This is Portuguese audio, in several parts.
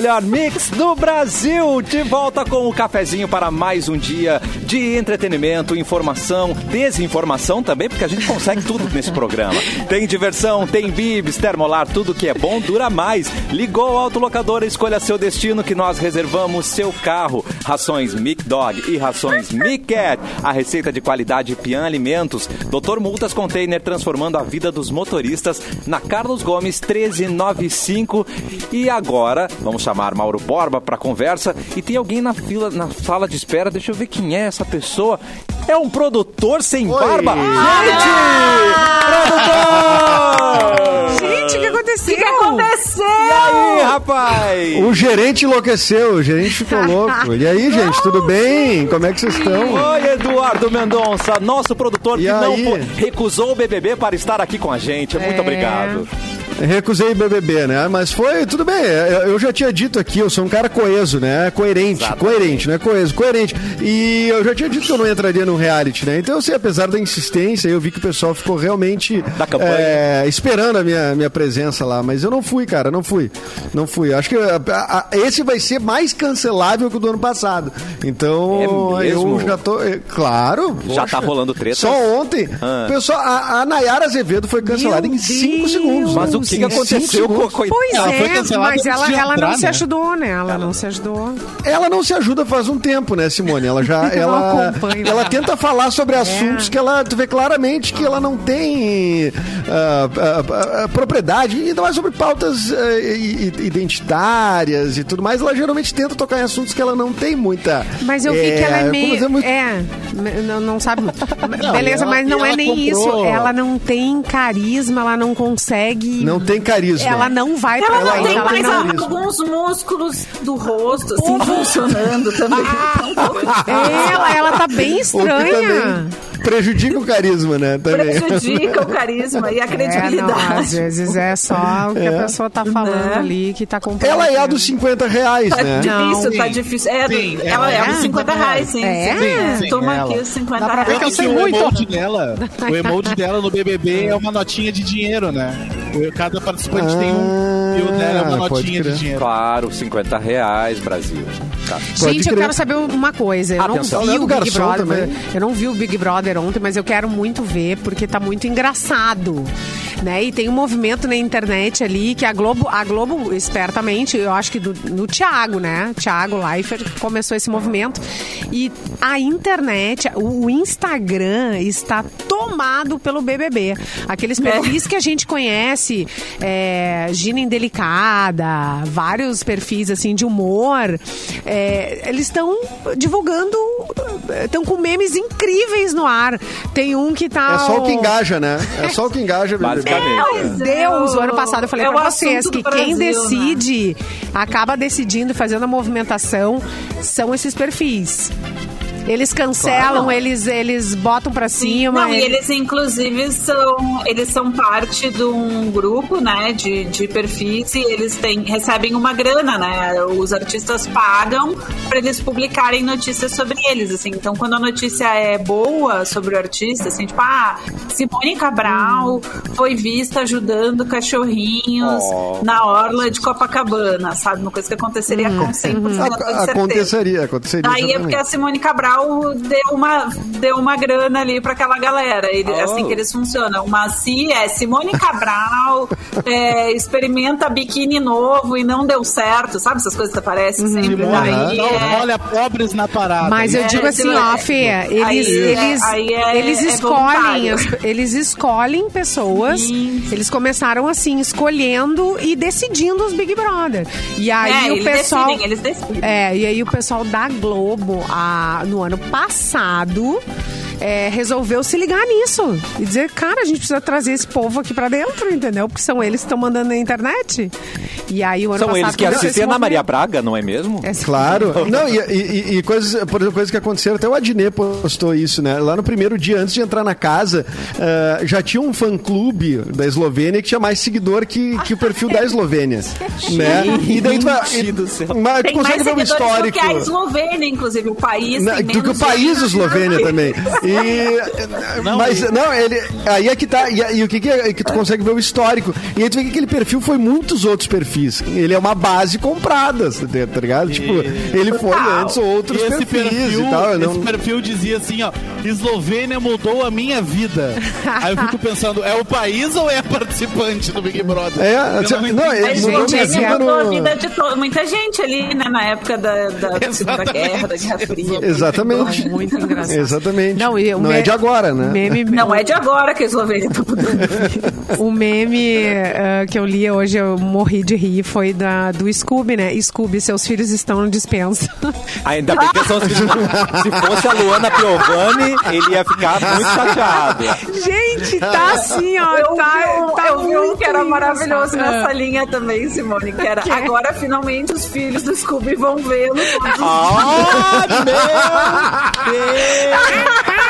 melhor mix do Brasil. De volta com o cafezinho para mais um dia de entretenimento, informação, desinformação também, porque a gente consegue tudo nesse programa. Tem diversão, tem bibs, termolar, tudo que é bom dura mais. Ligou o autolocador, escolha seu destino que nós reservamos seu carro. Rações Mic Dog e rações Mic Cat. A receita de qualidade Pian Alimentos. Doutor Multas Container transformando a vida dos motoristas na Carlos Gomes 1395. E agora, vamos chamar Mauro Borba para conversa. E tem alguém na fila, na sala de espera. Deixa eu ver quem é essa pessoa. É um produtor sem Oi. barba. Gente! Produtor! Gente, o que aconteceu? O que aconteceu? E aí, rapaz? O gerente enlouqueceu, o gerente ficou louco. E aí, gente, tudo bem? Como é que vocês estão? Oi, Eduardo Mendonça, nosso produtor E que não aí? foi- recusou o BBB para estar aqui com a gente. Muito É. obrigado. Recusei BBB, né? Mas foi, tudo bem. Eu eu já tinha dito aqui, eu sou um cara coeso, né? Coerente, Exatamente. coerente, né? Coeso, coerente. E eu já tinha dito que eu não entraria no reality, né? Então, assim, apesar da insistência, eu vi que o pessoal ficou realmente Da campanha. é, esperando a minha, minha presença lá. Mas eu não fui, cara, não fui. Não fui. Acho que a- a- esse vai ser mais cancelável que o do ano passado. Então, É eu já tô. é, Claro. Já poxa. tá rolando treta? Só ontem. Ah. Pessoal, a, a Nayara Azevedo foi cancelada Meu em 5 Deus. segundos. Mas o que, que Em aconteceu com a coitada? Pois Ela é, mas ela, ela entrar, não se né? ajudou, né? Ela não se ajudou. Ela não se ajuda faz um tempo, né, Simone? Ela já. Eu ela, acompanho, ela tenta falar sobre assuntos que ela. Tu vê claramente que ela não tem ah, ah, ah, propriedade, ainda mais sobre pautas i- identitárias e tudo mais. Ela geralmente tenta tocar em assuntos que ela não tem muita. Mas eu vi que ela é meio. dizer, muito- É, não, não sabe. Não, Beleza, ela- mas não é ela nem comprou- isso. Ela não tem carisma, ela não consegue. Não tem carisma. Ela não vai pra Ela não frente. tem mais não- alguns músculos do rosto, assim, funcionando também. Ela, ela tá bem estranha. prejudica o carisma, né? Também. Prejudica o carisma e a É, não, às credibilidade. vezes é só o que a pessoa tá falando Né? ali que tá comprando. Ela é a dos 50 reais, Tá né? difícil, Não. tá Sim. difícil. É, do- Sim, ela ela é é uns 50 reais, sim. É? sim. Sim, Toma ela. aqui os 50 Dá pra ver reais. que eu sei o muito. emoji dela, o emoji dela no BBB é uma notinha de dinheiro, né? Cada participante tem um e o dela é uma Ah, notinha de dinheiro. Claro, 50 reais, Brasil. Tá. Gente, eu quero saber uma coisa. Eu Atenção. não é vi do o Big Brother. também? Eu não vi o Big Brother ontem, mas eu quero muito ver porque tá muito engraçado. Né? E tem um movimento na internet ali que a Globo, a Globo espertamente, eu acho que do, no Thiago, né? Thiago Leifert começou esse movimento. E a internet, o Instagram está tomado pelo BBB. Aqueles perfis que a gente conhece, é, Gina Indelicada, vários perfis assim de humor, é, eles estão divulgando, estão com memes incríveis no ar. Tem um que tá. É só o que engaja, né? É só o que engaja, BBB. Basicamente. Deus, o ano passado eu falei É pra vocês que quem Brasil, né? decide, acaba decidindo, fazendo a movimentação, são esses perfis. Eles cancelam, Claro. eles, eles botam pra cima. Não, e eles inclusive são eles são parte de um grupo, né, de, de perfis e eles têm, recebem uma grana, né? Os artistas pagam para eles publicarem notícias sobre eles, assim. Então, quando a notícia é boa sobre o artista, assim, tipo, ah, Simone Cabral foi vista ajudando cachorrinhos Oh. na orla de Copacabana, sabe? Uma coisa que aconteceria com 100% de certeza. Aconteceria, aconteceria. Aí é porque a Simone Cabral deu uma, deu uma grana ali pra aquela galera. Ele, Oh. Assim que eles funcionam. Mas se é Simone Cabral é, experimenta biquíni novo e não deu certo, sabe? Essas coisas que aparecem sempre. Simone, Aí não é- olha pobres na parada. Mas eu É, digo assim, é- ó, Fê, eles, aí é- eles, é- eles é escolhem, eles escolhem pessoas, Isso. eles começaram assim, escolhendo e decidindo os Big Brother. E aí é, o eles pessoal... decidem, eles decidem. É, e aí o pessoal da Globo, a- no ano passado, é, resolveu se ligar nisso. E dizer, cara, a gente precisa trazer esse povo aqui pra dentro, entendeu? Porque são eles que estão mandando na internet. E aí o ano São passado... eles que assistem a esse Ana Maria. Braga, não é mesmo? É, Claro. Não, e, e- e coisas, por exemplo, coisas que aconteceram, até o Adnet postou isso, né? Lá no primeiro dia, antes de entrar na casa, eh, já tinha um fã-clube da Eslovênia que tinha mais seguidor que, que o perfil da Eslovênia. né? E daí tu vai. Mas tu consegue ver um seguidores do histórico. que a Eslovênia, inclusive. O país Na- do que o país Eslovênia também. E, Não, mas, e- não, ele. Aí é que tá. E, e o que, que, é, que tu consegue ver o histórico. E aí tu vê que aquele perfil foi muitos outros perfis. Ele é uma base comprada, tá ligado? Tipo, ele foi antes outros E esse perfis perfil, e tal. eu esse não- perfil dizia assim, ó, Eslovênia mudou a minha vida. Aí eu fico pensando, é o país ou é a participante do Big Brother? É, Eu assim, não não, mudou gente, ele mudou a no- vida de to- muita gente ali, né? Na época da, da, da. Guerra, da Guerra Fria. Exatamente. Muito engraçado. Exatamente. Não, e o não me- é de agora, né? Meme, Não é de agora que a Eslovênia tá mudando. O meme eh, que eu li hoje, eu morri de rir, foi da, do Scooby, né? Scooby, seus filhos estão no dispensa. Ainda bem que são os filhos. Se fosse a Luana Piovani, ele ia ficar muito chateado. Gente, tá assim, ó. Eu tá, vi um, tá eu vi um que era maravilhoso engraçado. nessa linha também, Simone, que era agora finalmente os filhos do Scooby vão vê-lo Ah, meu Deus!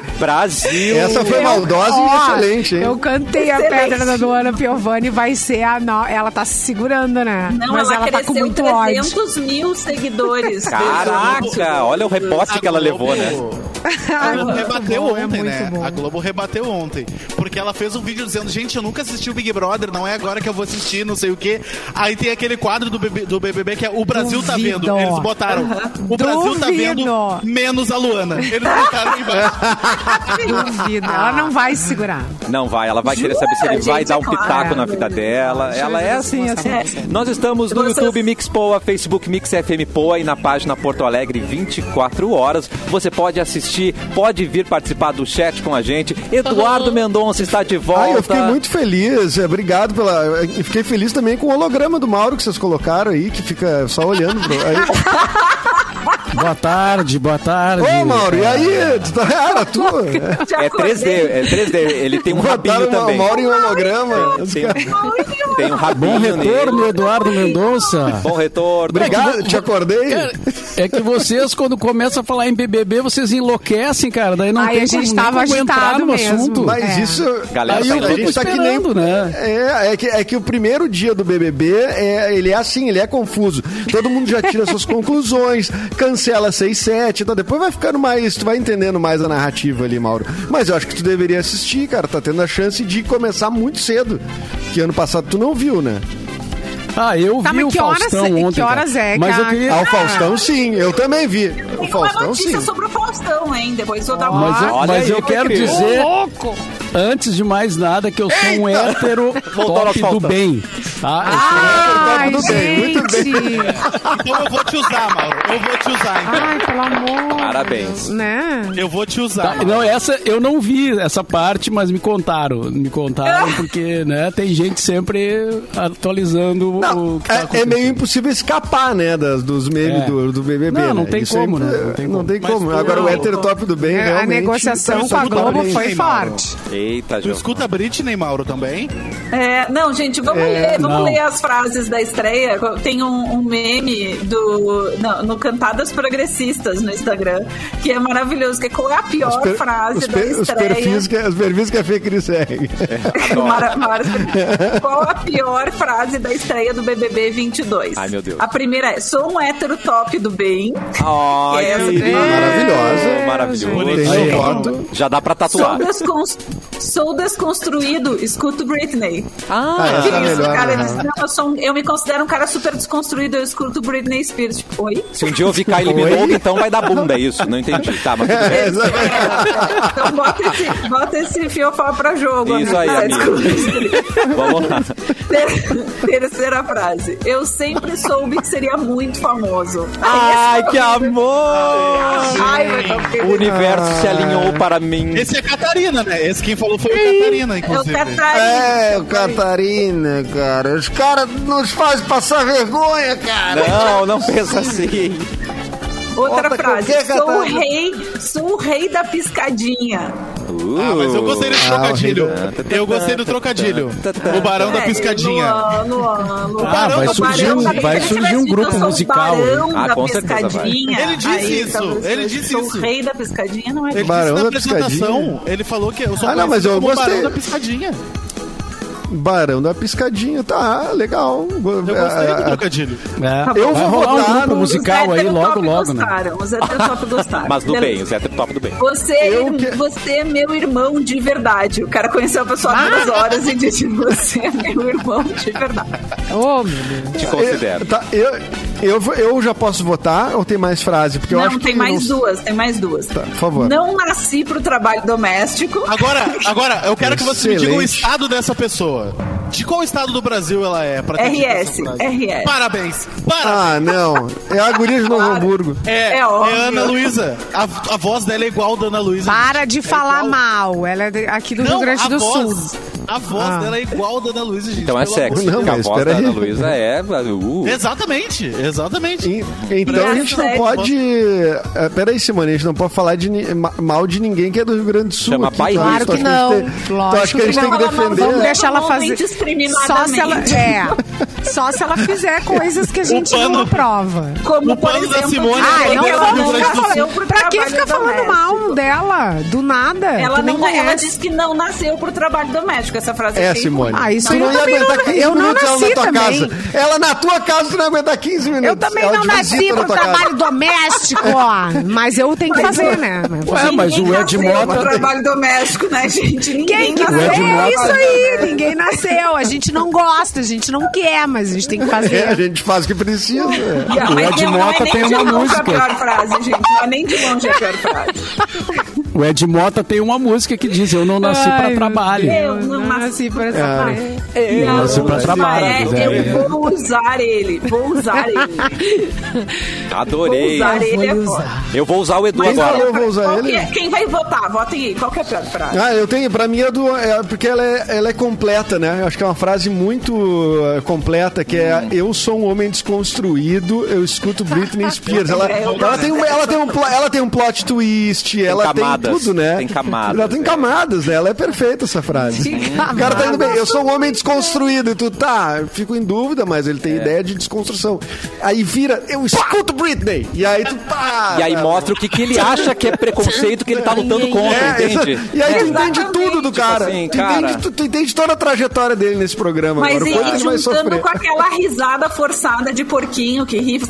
Brasil! Essa foi maldosa e Ó, excelente, hein? Eu cantei a Excelente. pedra da Luana Piovani, vai ser a. No... Ela tá se segurando, né? Não, Mas ela, ela, tá com muito ódio. 300 mil seguidores. Caraca, olha o reposte que ela levou, né? A Globo rebateu bom, é ontem, muito né? bom. A Globo rebateu ontem. Porque ela fez um vídeo dizendo, gente, eu nunca assisti o Big Brother, não é agora que eu vou assistir, não sei o quê. Aí tem aquele quadro do, BB do BBB que é O Brasil tá Duvido. vendo. Eles botaram, o Brasil tá vendo, Duvido. menos a Luana. Eles botaram embaixo. Duvido. Ela não vai se segurar. Não vai, ela vai querer saber se ele vai dar um claro. pitaco na vida dela. Ela é assim, assim. Nós estamos no YouTube Mix Poa, Facebook Mix FM Poa e na página Porto Alegre 24 horas. Você pode assistir, pode vir participar do chat com a gente. Eduardo Mendonça está de volta. Ai, eu fiquei muito feliz. é, Obrigado pela. eu Fiquei feliz também com o holograma do Mauro que vocês colocaram aí, que fica só olhando. Pro... Aí. Boa tarde, boa tarde. Ô, Mauro, e aí? Era tu? É. Te É acordei. 3D, é 3D. Ele tem um rabinho Botaram o também. Mauro em holograma. Tem, tem um rabinho Bom retorno, nele. Eduardo Mendonça. Bom retorno. Obrigado, te acordei. É que vocês, quando começam a falar em BBB, vocês enlouquecem, cara. Daí não Ai, tem a gente como, tava como entrar agitado no mesmo. assunto. Mas É. isso. Galera Aí tá eu a gente tá que nem. né? É, é que, é que o primeiro dia do BBB, é, ele é assim, ele é confuso. Todo mundo já tira suas conclusões, cancela 6, 7, então depois vai ficando mais, tu vai entendendo mais a narrativa ali, Mauro. Mas eu acho que tu deveria assistir, cara, tá tendo a chance de começar muito cedo. Que ano passado tu não viu, né? Ah, eu Tá, vi mas o que horas Faustão é- que ontem. cara. horas é que Mas eu queria... Ah, o Faustão sim, eu também vi. O Tem uma Faustão notícia sim. sobre o Faustão, hein? Depois eu dar Mas eu, mas aí, eu quero querido. dizer, antes de mais nada, que eu sou um hétero top do Faustão. bem. Tá? Ai, Tudo bem, muito gente. Então eu vou te usar, Mauro. Eu vou te usar, então. Ai, pelo amor. Parabéns. Né? Eu vou te usar. Tá, não, essa eu não vi essa parte, mas me contaram. Me contaram porque, né, tem gente sempre atualizando Não, o que tá é, é meio impossível escapar, né, das, dos memes É. do, do BBB. Não, não né? tem Isso é como, imp- né? Não tem Não como. tem Mas como. Agora o não, hétero top do bem, É, a negociação com a Globo foi forte. Eita, escuta a Britney, Mauro, também? É, não, gente, vamos, É, ler, vamos não. ler as frases da estreia. Tem um, um meme do, no, no Cantadas Progressistas no Instagram, que é maravilhoso, que é qual é a pior per- frase os da per- os estreia. perfis que, os perfis que a Fê Cris segue. Mara- Mara- Qual a pior frase da estreia do BBB 22? Ai, meu Deus. A primeira é: sou um hétero top do bem. Que é maravilhosa. Maravilhoso. Tem Aí, foto. Já dá pra Sou, tatuar. descons- sou desconstruído, escuto Britney. Ah, essa é melhor. cara, né? não, eu, sou um- eu me considero um cara super desconstruído, eu escuto Britney Spears. Tipo, oi? Se um dia eu ouvir Kylie? Minogue, então vai dar bunda, é isso? Não entendi. Tá, mas tudo bem. É. Então bota esse, bota esse fiofó pra jogo. Isso amigo. aí, Ah, amigo. Vamos lá. Ter- Terceira frase. Eu sempre soube que seria muito famoso. Ai, que é amor! Ai, horrível. O universo se alinhou para mim. Esse é Catarina, né? Esse quem falou foi o Catarina, É o inclusive. Catarina. É, o Catarina, cara. Os caras nos fazem passar vergonha, cara. Não, não pensa assim. Outra Bota frase. qualquer Sou o rei, sou o rei da piscadinha. Ah, mas eu gostei desse Ah, trocadilho. Eu gostei do trocadilho. O Barão da É, Piscadinha. Luan, Luan, Luan. Ah, vai O surgir Barão um- da- vai surgir um grupo musical. Barão Ah, da com certeza piscadinha. Ele disse Aí, isso, talvez ele disse sou isso. o rei da piscadinha, não é? Ele Barão disse na da Piscadinha. apresentação, ele falou que eu sou Ah, não, mas eu gostei. Barão da Piscadinha. Barão da Piscadinha, tá, legal. Eu gostei do trocadilho. É. Eu Vai vou rolar um votar grupo no- musical aí logo, logo, né? gostaram, Os heterotop gostaram. Mas do bem, os hétero top do bem. Você, é Eu que- você é meu irmão de verdade. O cara conheceu a pessoa há duas horas e disse: Você é meu irmão de verdade. Ô, meu Deus. Te considero. Eu, tá, eu, eu, eu já posso votar ou tem mais frase? Porque eu não, acho tem que mais não- duas, tem mais duas. Tá, por favor. Não nasci pro trabalho doméstico. Agora, agora, eu quero que você me diga o Excelente. estado dessa pessoa. De qual estado do Brasil ela é? Pra RS? RS. Parabéns. Parabéns. Ah, não. É a guria de Novo Claro. Hamburgo. É, É é. Ana Luísa. A, a voz dela é igual da Ana Luísa. Para de É falar igual. mal. Ela é aqui do Não, Rio Grande do voz, Sul. A voz Ah. dela é igual da Ana Luísa, gente. Então é sexy. de Não, a voz da. Ana Luísa é. Uh, Exatamente, exatamente. E- Então a gente não Sério? pode. É, peraí, Simone, a gente não pode falar de, mal de ninguém que é do Rio Grande do Sul. Chama aqui, pai tá? Claro Tu que não. Tu Lógico acha que a gente que tem que não. Não defender? Vamos deixar ela Não fazer. Só se ela. É. Só se ela fizer coisas que a gente não pano- aprova. Como, O por pano da exemplo, Simone Ah, é não vamos Rio ficar Grande do Sul. falando. Pra que trabalho ficar falando mal dela? Do nada. Ela, não, ela disse que não nasceu pro trabalho doméstico. Essa frase É, bem Simone. Ah, isso não eu ia aguentar não- 15 eu não minutos ela na tua também. casa. Ela na tua casa, tu não ia aguentar 15 minutos. Eu também Ela não de nasci pro trabalho doméstico, ó. Mas eu tenho que fazer, né? Ué, mas o Ed Mota. trabalho doméstico, né, gente? Ninguém Quem que O nasceu? É isso aí. Ninguém nasceu. A gente não gosta, a gente não quer, mas a gente tem que É, a fazer. gente faz o que precisa. O Mas Ed não é Mota nem tem de uma longe música. a pior frase, gente. Não é nem de longe a pior frase. O Ed Mota tem uma música que diz: Eu não nasci meu trabalho. Eu não nasci pra trabalho. Eu Não, nasci pra mas trabalho. é, Zé. eu vou usar ele, vou usar ele. Adorei. Vou usar ele é vou foda. Eu vou usar o Edu Quem agora. Eu vou usar ele? que é- Quem vai votar? Votem aí. Qual que é a pior frase? Ah, eu tenho, pra mim é do. É, porque ela é, ela é completa, né? Eu acho que é uma frase muito eh, completa, que é Eu sou um homem desconstruído, eu escuto Britney Spears. Ela, ela, tem, um, ela, tem, um, ela tem um plot twist, ela camadas, tem tudo, né? tem camadas, Ela tem é. camadas, né? Ela é perfeita essa frase. O cara tá indo bem, eu sou um homem desconstruído, e tu tá, eu fico em dúvida, mas ele É. tem ideia de desconstrução. Aí vira, eu escuto Britney! E aí tu pá! E aí mostra o que, que ele acha que é preconceito que ele tá lutando contra, É, entende? essa- E aí tu entende tudo do cara. assim, tu, cara. Entende, tu, tu entende toda a trajetória dele nesse programa. Mas agora, ele juntando sofrer. com aquela risada forçada de porquinho que ri.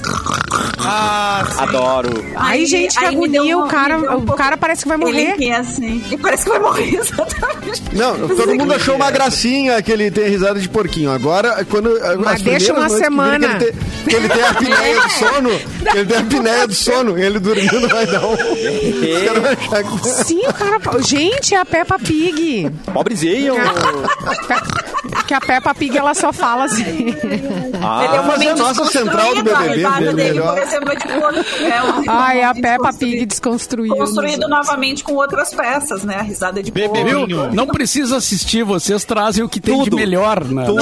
Ah. Adoro. Ai, gente, que aí agonia. um- O cara, um o cara parece que vai morrer. Ele ri assim. E parece que vai morrer, exatamente. Não, todo mundo achou uma gracinha que ele tem risada de porquinho. Agora, quando. Mas as deixa uma semana. Que ele, tem, que ele tem a apneia do sono. que ele tem a apneia do sono. Ele dormindo vai dar um. Sim, o cara. Gente, é a Peppa Pig. Pobrezinho. Que a Peppa Pig ela só fala assim. ele é Ah, um mas é a homem nossa central do desconstruído, a BBB risada dele, dele, melhor. por exemplo, é de. É um a Peppa Pig desconstruiu. Construído novamente com outras peças, né? A risada é de porco. Não precisa assistir, vocês trazem o que tem de Tudo. melhor, né? tudo.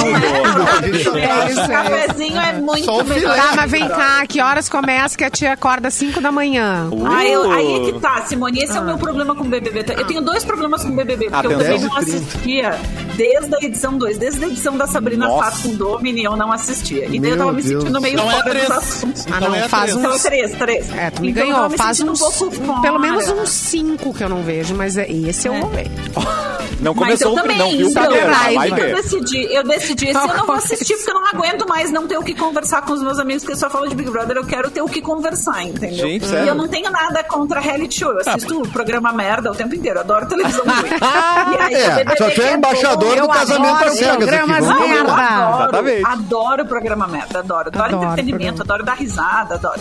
É isso O cafezinho é muito Só o filé. melhor. Tá, mas vem cá, que horas começa que a tia acorda às 5 da manhã? Ah, eu- aí é que tá, Simone. Esse é o meu problema com o BBB. Eu tenho dois problemas com o BBB, porque eu Atenção. também não assistia desde a edição 2. Desde a edição da Sabrina Nossa. Sato com Domini, eu não assistia. E daí Meu eu tava me Deus. sentindo meio Então é fora dos três. assuntos. Ah, Então não, é faz três. Então é uns... três, três. É, tu me Então eu ganhou. tava me Faz sentindo uns, um pouco fora. pelo menos uns 5 que eu não vejo, mas é- esse eu É. vou ver. Não Mas eu começou o também, não viu o então, primeiro, vai eu decidi, eu decidi, esse Não, eu não vou assistir porque eu não aguento mais não ter o que conversar com os meus amigos que só falam de Big Brother, eu quero ter o que conversar, entendeu? Gente, e sério? eu não tenho nada contra reality show, eu assisto o programa merda o tempo inteiro, adoro televisão. E aí, É, BBB só que é bom, embaixador do casamento adoro às cegas aqui. merda. adoro, Exatamente. adoro o programa merda, adoro. Adoro, Adoro entretenimento, programa. adoro dar risada, adoro.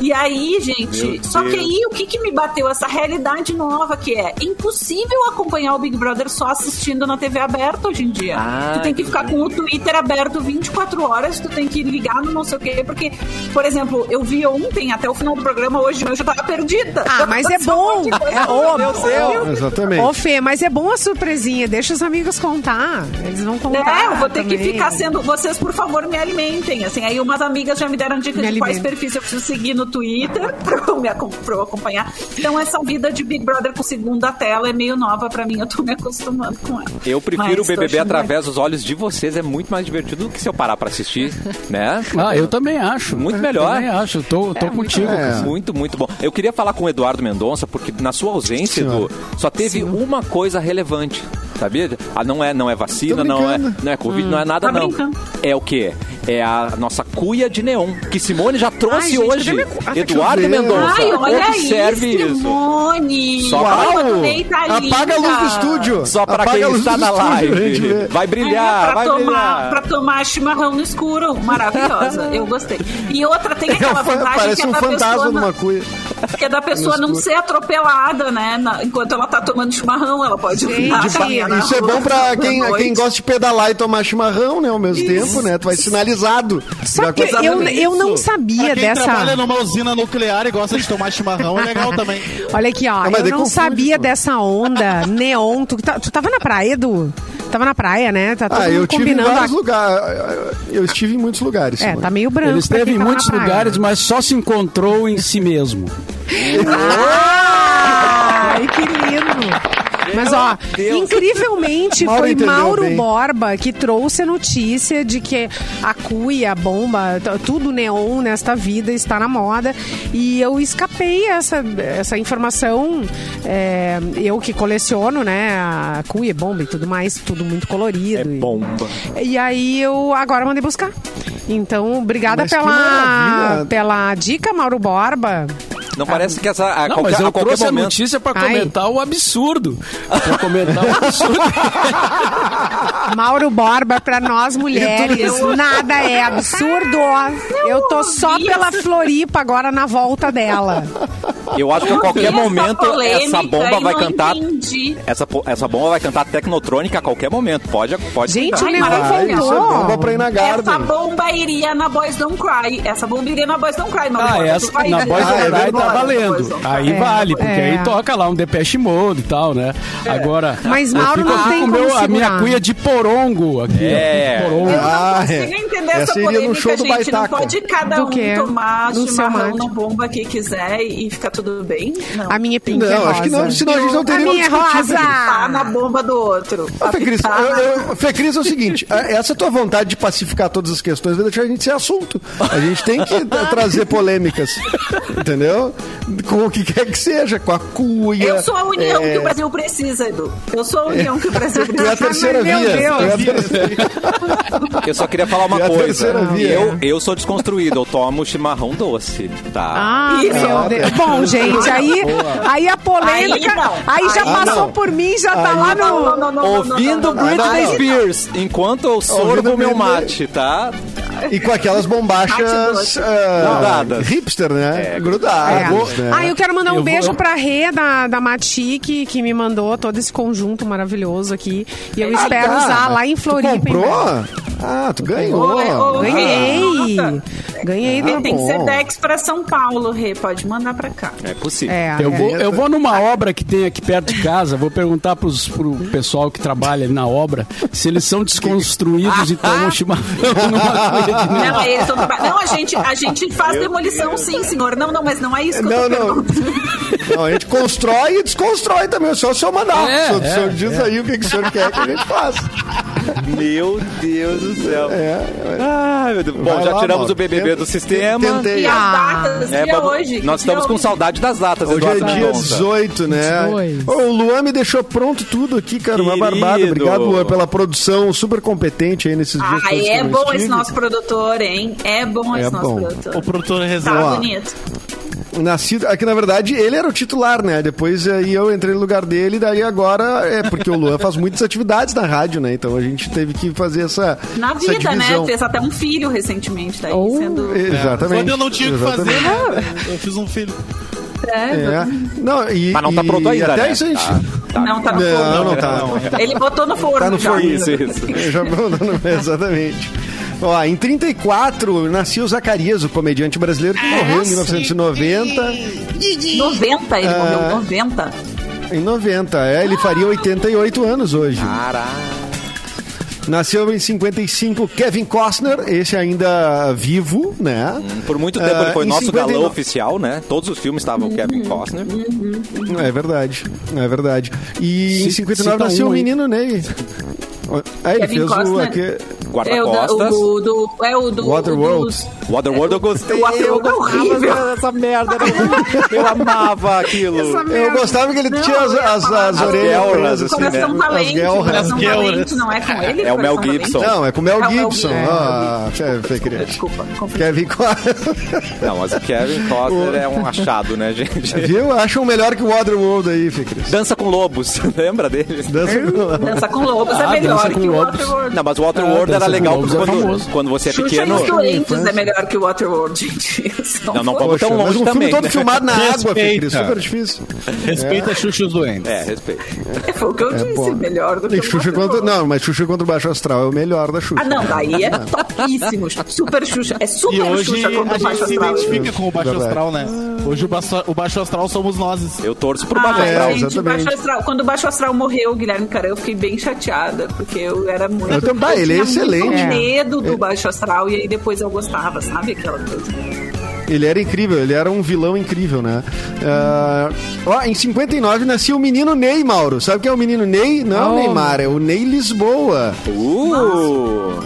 E aí, gente, Meu só que aí o que, que me bateu? Essa realidade nova que é impossível acompanhar o Big Brother só assistindo na TV aberta hoje em dia. Ah, tu tem que ficar com o Twitter aberto 24 horas, tu tem que ligar no não sei o quê, porque, por exemplo, eu vi ontem até o final do programa, hoje eu já tava perdida. Ah, mas é bom. É, Deus. Exatamente. Ô, Fê, mas é bom a surpresinha. Deixa os amigos contar. Eles vão contar. É, eu vou ter que também. ficar sendo. Vocês, por favor, me alimentem. Assim, aí umas amigas já me deram dicas Me de quais perfis eu preciso seguir no Twitter pra eu, me, pra eu acompanhar. Então, essa vida de Big Brother com segunda tela é meio nova pra mim. Eu tô me acostumando com ela. Eu prefiro Mas o BBB através dos olhos de vocês, é muito mais divertido do que se eu parar pra assistir, né? Ah, eu também acho. Muito Eu melhor. Também acho. Tô, tô contigo. É. Muito, muito bom. Eu queria falar com o Eduardo Mendonça, porque na sua ausência, Edu, só teve uma coisa relevante. sabia? Ah, não é, não é vacina, não é, não é Covid, não é nada Tá não. brincando. É o quê? É a nossa cuia de neon, que Simone já trouxe Ai, gente, hoje. Ah, eu Eduardo. Mendonça. Ai, olha aí, isso. Simone. Só pra- Ai, Uau! adorei, tá Apaga a luz do estúdio. Só para quem está na estúdio pra live. ver. Vai É, brilhar, pra, vai tomar, brilhar. pra tomar chimarrão no escuro. Maravilhosa. Eu gostei. E outra, tem aquela É fan- vantagem Parece que é um da fantasma pessoa numa não- cuia. que é da pessoa não ser atropelada, né? na- enquanto ela tá tomando chimarrão, ela pode Gente, andar, Isso é bom pra quem, quem gosta de pedalar e tomar chimarrão, né? Ao mesmo tempo, né? Tu vai sinalizado. Só que eu, eu não Pra sabia quem trabalha dessa. numa usina nuclear e gosta de tomar chimarrão, é legal também. Olha aqui, ó. mas eu não confunde, sabia pô. dessa onda neon. Tu, tá- tu tava na praia, Edu? Tava na praia, né? Tá todo Ah, eu mundo tive em combinando. vários a- lugares. Eu estive em muitos lugares. É, Simone. tá meio branco. Ele esteve em tava muitos lugares, mas só se encontrou em si mesmo. Ai, que lindo. Mas ó, Deus. incrivelmente Mauro foi entendeu Mauro bem. Borba que trouxe a notícia de que a cuia, a bomba, tudo neon nesta vida está na moda. E eu escapei essa, essa informação. é, eu que coleciono, né? A cuia, bomba e tudo mais, tudo muito É colorido. e- bomba. E aí eu agora mandei buscar. Então, obrigada Mas pela, pela dica, Mauro Borba. Não parece que essa a Não, qualquer, mas eu a trouxe a momento notícia pra Ai. comentar o absurdo. Pra comentar o absurdo. Mauro Borba, pra nós mulheres, nada é absurdo. Eu tô só pela essa- Floripa agora na volta dela. eu acho que a qualquer essa momento polêmica essa bomba vai cantar entendi. Essa, po- essa bomba vai cantar Tecnotrônica a qualquer momento. Pode pode Gente, cantar. o Neon Ah, isso é voltou. bomba pra ir na Essa Garden. bomba iria na Boys Don't Cry. Essa bomba iria na Boys Don't Cry, Mauro Ah, essa na. Boys é Don't Cry tá valendo. Aí É, vale, porque é. aí toca lá um Depeche Mode e tal, né? Agora. Mas Mauro não tem como meu, a minha cuia de porongo aqui. É. porongo. Eu não Ah, consigo é. entender Essa essa iria no polêmica, show do gente. Não pode cada Do um tomar Do seu chimarrão na bomba que quiser e ficar tudo bem? Não. A minha pink Não, é rosa. acho que não, senão a gente não A teria minha é discutido. Tá na rosa. bomba do outro. Ô, Fê Cris, Tá. eu- eu- Fê Cris, é o seguinte, a- essa tua vontade de pacificar todas as questões vai deixar a gente ser assunto. A gente tem que tra- trazer polêmicas, entendeu? Com o que quer que seja, com a cuia. Eu sou a união é, que o Brasil precisa, Edu. Eu sou a união que o Brasil Tu é a precisa. terceira Meu via. Deus. Tu é a terceira- Eu só queria falar uma E a coisa. terceira via. Eu, eu sou desconstruído, eu tomo chimarrão doce, tá? Ah, Isso. meu Deus. Bom, gente, aí, aí a polêmica. Aí já Aí passou não. por mim, já tá Aí lá no. não, não, não, Ouvindo Britney. Spears, enquanto eu sorvo meu mate, tá? E com aquelas bombachas ah, Grudadas. hipster, né? É. Grudadas, né? Ah, eu quero mandar um Eu vou- beijo pra Rê da, da Mati, que, que me mandou todo esse conjunto maravilhoso aqui. E eu espero Ah, usar lá em Floripa. Tu comprou? Ah, tu ganhou. Oi. Ganhei! Ah, Ganhei do. tem que ser bom. Dex pra São Paulo, Rê. Pode mandar pra cá. É possível. É, Eu é. vou, eu vou numa obra que tem aqui perto de casa, vou perguntar pros, pro pessoal que trabalha ali na obra se eles são desconstruídos e tomam chimarrão numa. Não, eles traba- não, a gente, a gente faz demolição sim, senhor. Não, não, mas não é isso que Não, eu tô não. perguntando. Não, a gente constrói e desconstrói também. Só o senhor mandar. É, o senhor, o é, senhor diz aí o que, que o senhor quer que a gente faça. Meu Deus do céu. É, Ai, meu Deus. Bom, Vai já lá, tiramos Mauro. o BBB do sistema. Tentei. E Ah. as datas, É, hoje? nós Dia estamos com saudade das datas, Hoje é Eduardo dia Mendonça. 18, né? 18. Ô, o Luan me deixou pronto tudo aqui, cara. Uma Querido. barbada. Obrigado, Luan, pela produção super competente aí nesses dias. Ah, todos que é eu bom estive. esse nosso produtor, hein? É bom É esse nosso bom. produtor. O produtor Tá reserva. Ó. bonito. Nascido, aqui na verdade ele era o titular, né? Depois aí eu entrei no lugar dele, daí agora é porque o Luan faz muitas atividades na rádio, né? Então a gente teve que fazer essa Na essa vida, né? divisão. Fez até um filho recentemente, daí Oh. sendo. Exatamente. Quando eu não tinha o que fazer, né? eu fiz um filho. É, É. Não, e, Mas não tá pronto ainda, até né? isso a gente... Tá. Não, tá no Não, forno. não tá. Ele botou no forno. Tá no já. forno. Isso, isso. Eu já vou dando- Exatamente. Ó, em 34, nascia o Zacarias, o comediante brasileiro que morreu em 1990. 90, ele Ah. morreu 90. Em 90, é, ele faria 88 anos hoje. Caraca. Nasceu em 55 Kevin Costner, esse ainda vivo, né? Por muito tempo Ah, ele foi em nosso 59 galã oficial, né? Todos os filmes estavam o Kevin Costner. É verdade, é verdade. E em Cita- 59 cita nasceu um o menino Ney. É, ele Kevin fez o... Costner. Aqui, É o, da, Guarda-costas. o do, do- É o do. Waterworld. Waterworld eu gostei. O Waterworld eu é gostava dessa merda. era horrível. Eu amava aquilo. Eu gostava que ele tinha as, as, as As orelhas assim, Coração né? Valente. Coração. Valente, não é com ele? É o Mel Gibson. Valente? Não, é com o Mel É o Mel Gibson. Ah, criança. Desculpa, confundi. Kevin Costner. Não, mas o Kevin Costner é um achado, né, gente? Viu? Acham melhor que o Waterworld aí, Fê Cris. Dança com Lobos, lembra dele? Dança com... Dança com Lobos Ah, é melhor Dança que com o Lobos. Waterworld. Não, mas o Waterworld Ah, era legal Lobos é quando, quando você é Xuxa pequeno. e os Doentes é melhor que o Waterworld, gente. Não, não foi. vamos tão mas longe um filme também. todo né? filmado na água, Fê Cris. Respeita. Super difícil. Respeita Xuxa e os doentes. É, respeito. Foi o que eu disse, bom. melhor do que E o Xuxa contra... Não, mas Xuxa contra o Baixo Astral é o melhor da Xuxa. Ah, não, daí é topíssimo. Super Xuxa. É super E hoje Xuxa contra a o Baixo gente se Astral. identifica com o Baixo Verdade. Astral, né? Hoje o Baixo, o Baixo Astral somos nós. Eu torço pro Baixo Ah, Astral. gente, exatamente. Baixo Astral. Quando o Baixo Astral morreu, Guilherme Carão, eu fiquei bem chateada, porque eu era muito. Eu também, ele é tinha excelente. Muito É. medo do Baixo Astral e aí depois eu gostava, sabe? Aquela coisa. Ele era incrível, ele era um vilão incrível, né? Ah, ó, em 59 nascia o menino Ney, Mauro. Sabe quem é o menino Ney? Não é o. Neymar, é o Ney Lisboa. Uh!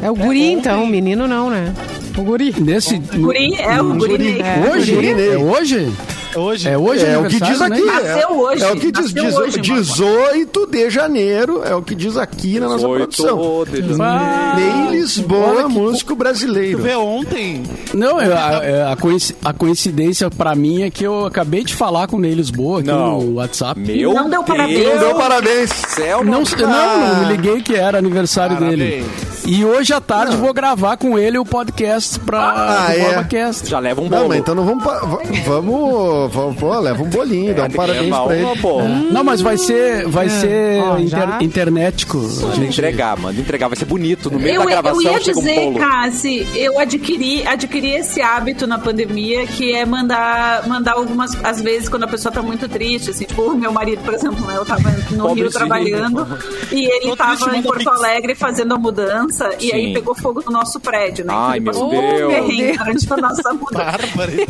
É o guri, então. O menino não, né? O guri. Nesse. Guri, é o Guri Ney. É. Hoje? Guri Ney. É hoje? Hoje. É hoje É o que diz aniversário, aqui. né? Nasceu hoje, É o que diz, nasceu diz- hoje, 18 de janeiro, é o que diz aqui na nossa produção. De Ney Lisboa, músico Tu brasileiro. vê ontem. Não, eu- a, é, a coinci- a coincidência pra mim é que eu acabei de falar com o Ney Lisboa aqui Não. no WhatsApp. Meu Não deu Deus parabéns. Não deu parabéns. Céu, Não, não. não, não me liguei que era aniversário Parabéns. dele. E hoje à tarde vou gravar com ele o podcast pra Ah, do é. BorbaCast. Já leva um Não, bolo. mas então não vamos. Vamos. vamos pô, leva um bolinho, dá um que parabéns pra uma, ele. pô. Não, mas vai ser, vai ser Ó, inter, internetico. Manda entregar, manda entregar. Vai ser bonito. No meio Eu, da gravação eu ia chega um dizer, bolo. Cassi, eu adquiri, adquiri esse hábito na pandemia, que é mandar, mandar algumas, às vezes, quando a pessoa tá muito triste, assim, tipo, o meu marido, por exemplo, né, eu tava no Rio Pobrezinho. trabalhando, e ele Tô tava em Porto. Alegre fazendo a mudança, e Sim. aí pegou fogo no nosso prédio, né? Ai, Então, meu um Deus. perrengue durante a nossa mudança.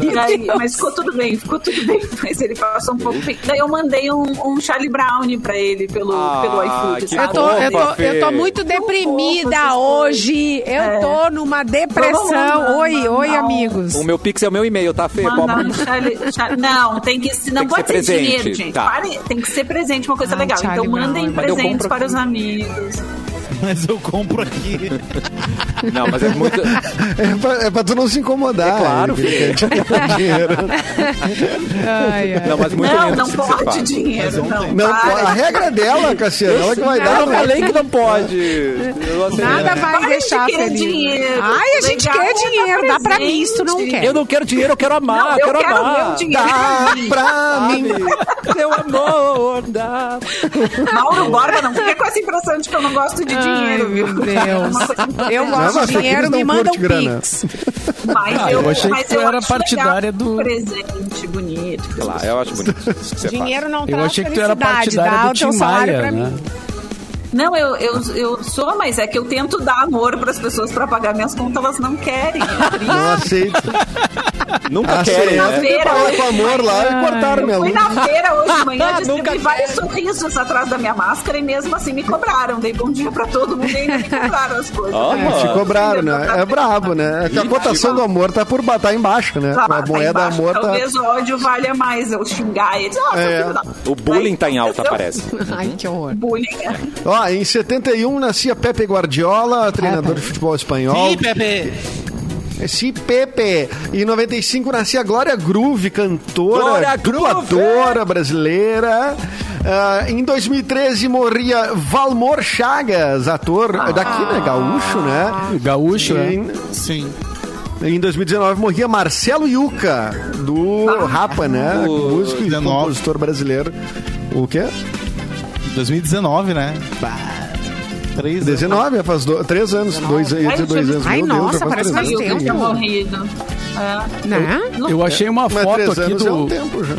E aí, mas ficou tudo bem, ficou tudo bem. Mas ele passou um pouco. Daí eu mandei um, um Charlie Brown pra ele pelo, Ah, pelo iFood, Eu tô, eu, tô, eu tô muito deprimida hoje. Eu É. tô numa depressão. Vamos, oi, não, oi, não. amigos. O meu Pix é o meu e-mail, tá, Fê? Um Charlie- Charlie- não, tem que não Tem que pode ser ser, presente, dinheiro, gente. tá. Pare- tem que ser presente, uma coisa Ai, legal. Charlie Então mandem Brown. Presentes para os amigos. Mas eu compro aqui. Não, mas é muito. É pra, é pra tu não se incomodar. É claro, te dar dinheiro. Ai, ai. Não, mas muito não, não pode dinheiro. Não, Não, para. a regra é dela, Cassiano, ela que vai Eu dar. não né? falei que não pode. Eu não. Nada vai Para de deixar querer feliz. dinheiro. Ai, a gente Legal quer é dar dinheiro. Dá pra mim, isso tu não quer. Eu não quero dinheiro, eu quero amar. Não, eu quero, quero amar. meu dinheiro. Dá pra mim. Seu amor, dá. Mauro Borba, não fica com essa impressão de que eu não gosto de Ai, dinheiro, viu? meu Deus. É Eu Não, gosto mas de dinheiro, me não mandam grana. pix. Mas Ah, eu achei mas que tu era partidária do- um presente bonito. Claro, eu acho bonito isso que você Dinheiro não Eu traz achei que tu era felicidade. partidária Dá do o teu Tim salário Maia, pra né? Não, eu, eu, eu sou, mas é que eu tento dar amor para as pessoas para pagar minhas contas, elas não querem. É triste. Não aceito. Nunca querem, Na né? feira hoje com amor lá e cortaram minha Fui na feira hoje de manhã, distribuí vários sorrisos atrás da minha máscara e mesmo assim me cobraram. Dei bom dia pra todo mundo e ainda me cobraram as coisas. Ó, Te cobraram, né? É brabo, né? É que a cotação do amor tá por batar embaixo, né? Tá, A tá moeda embaixo. amor tá. Talvez o ódio valha mais eu xingar e dizer, ó, seu É. O bullying tá em alta, parece. Ai, que horror. Bullying. é. Ó, em 71 nascia Pepe Guardiola, treinador de futebol espanhol. Sim, Pepe. Sim, Pepe. Em 95 nascia Glória Groove, cantora, Glória Groove! dubladora brasileira. Ah, em 2013 morria Valmor Chagas, ator daqui, né? Gaúcho, né? Gaúcho, E é. em, Sim. em 2019 morria Marcelo Yuca, do Rapa, né? o Músico e 19. compositor brasileiro. O quê? 2019, né? Bah, Três anos. 19, já faz do, três anos, dois, Ai, dois, dois anos. Ai, Meu Deus, nossa, faz parece anos. Eu tempo. tinha morrido. É. Né? Eu achei uma Mas foto três aqui anos do. é um tempo já.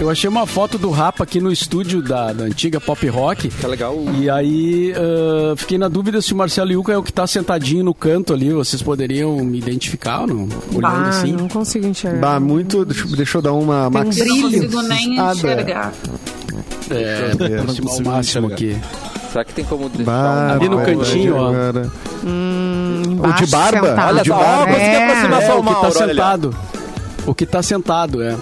Eu achei uma foto do Rapa aqui no estúdio da, da antiga Pop Rock. Tá legal. E aí ah, fiquei na dúvida se o Marcelo Yuca é o que tá sentadinho no canto ali. Vocês poderiam me identificar ou não? Olhando Ah, assim. não consigo enxergar. Bah, muito. Deixa, deixa eu dar uma Tem um max- Eu não Brilho. consigo nem Ah, enxergar. É, não aproximar o máximo aqui. Será que tem como deixar Bah, um Ali no cantinho, ó. agora. O de barba? sentado. Olha Olha de ó, barba. consegui É. aproximar É, só o o que tá Mauro, olha ali, ó. sentado. O que tá sentado, é.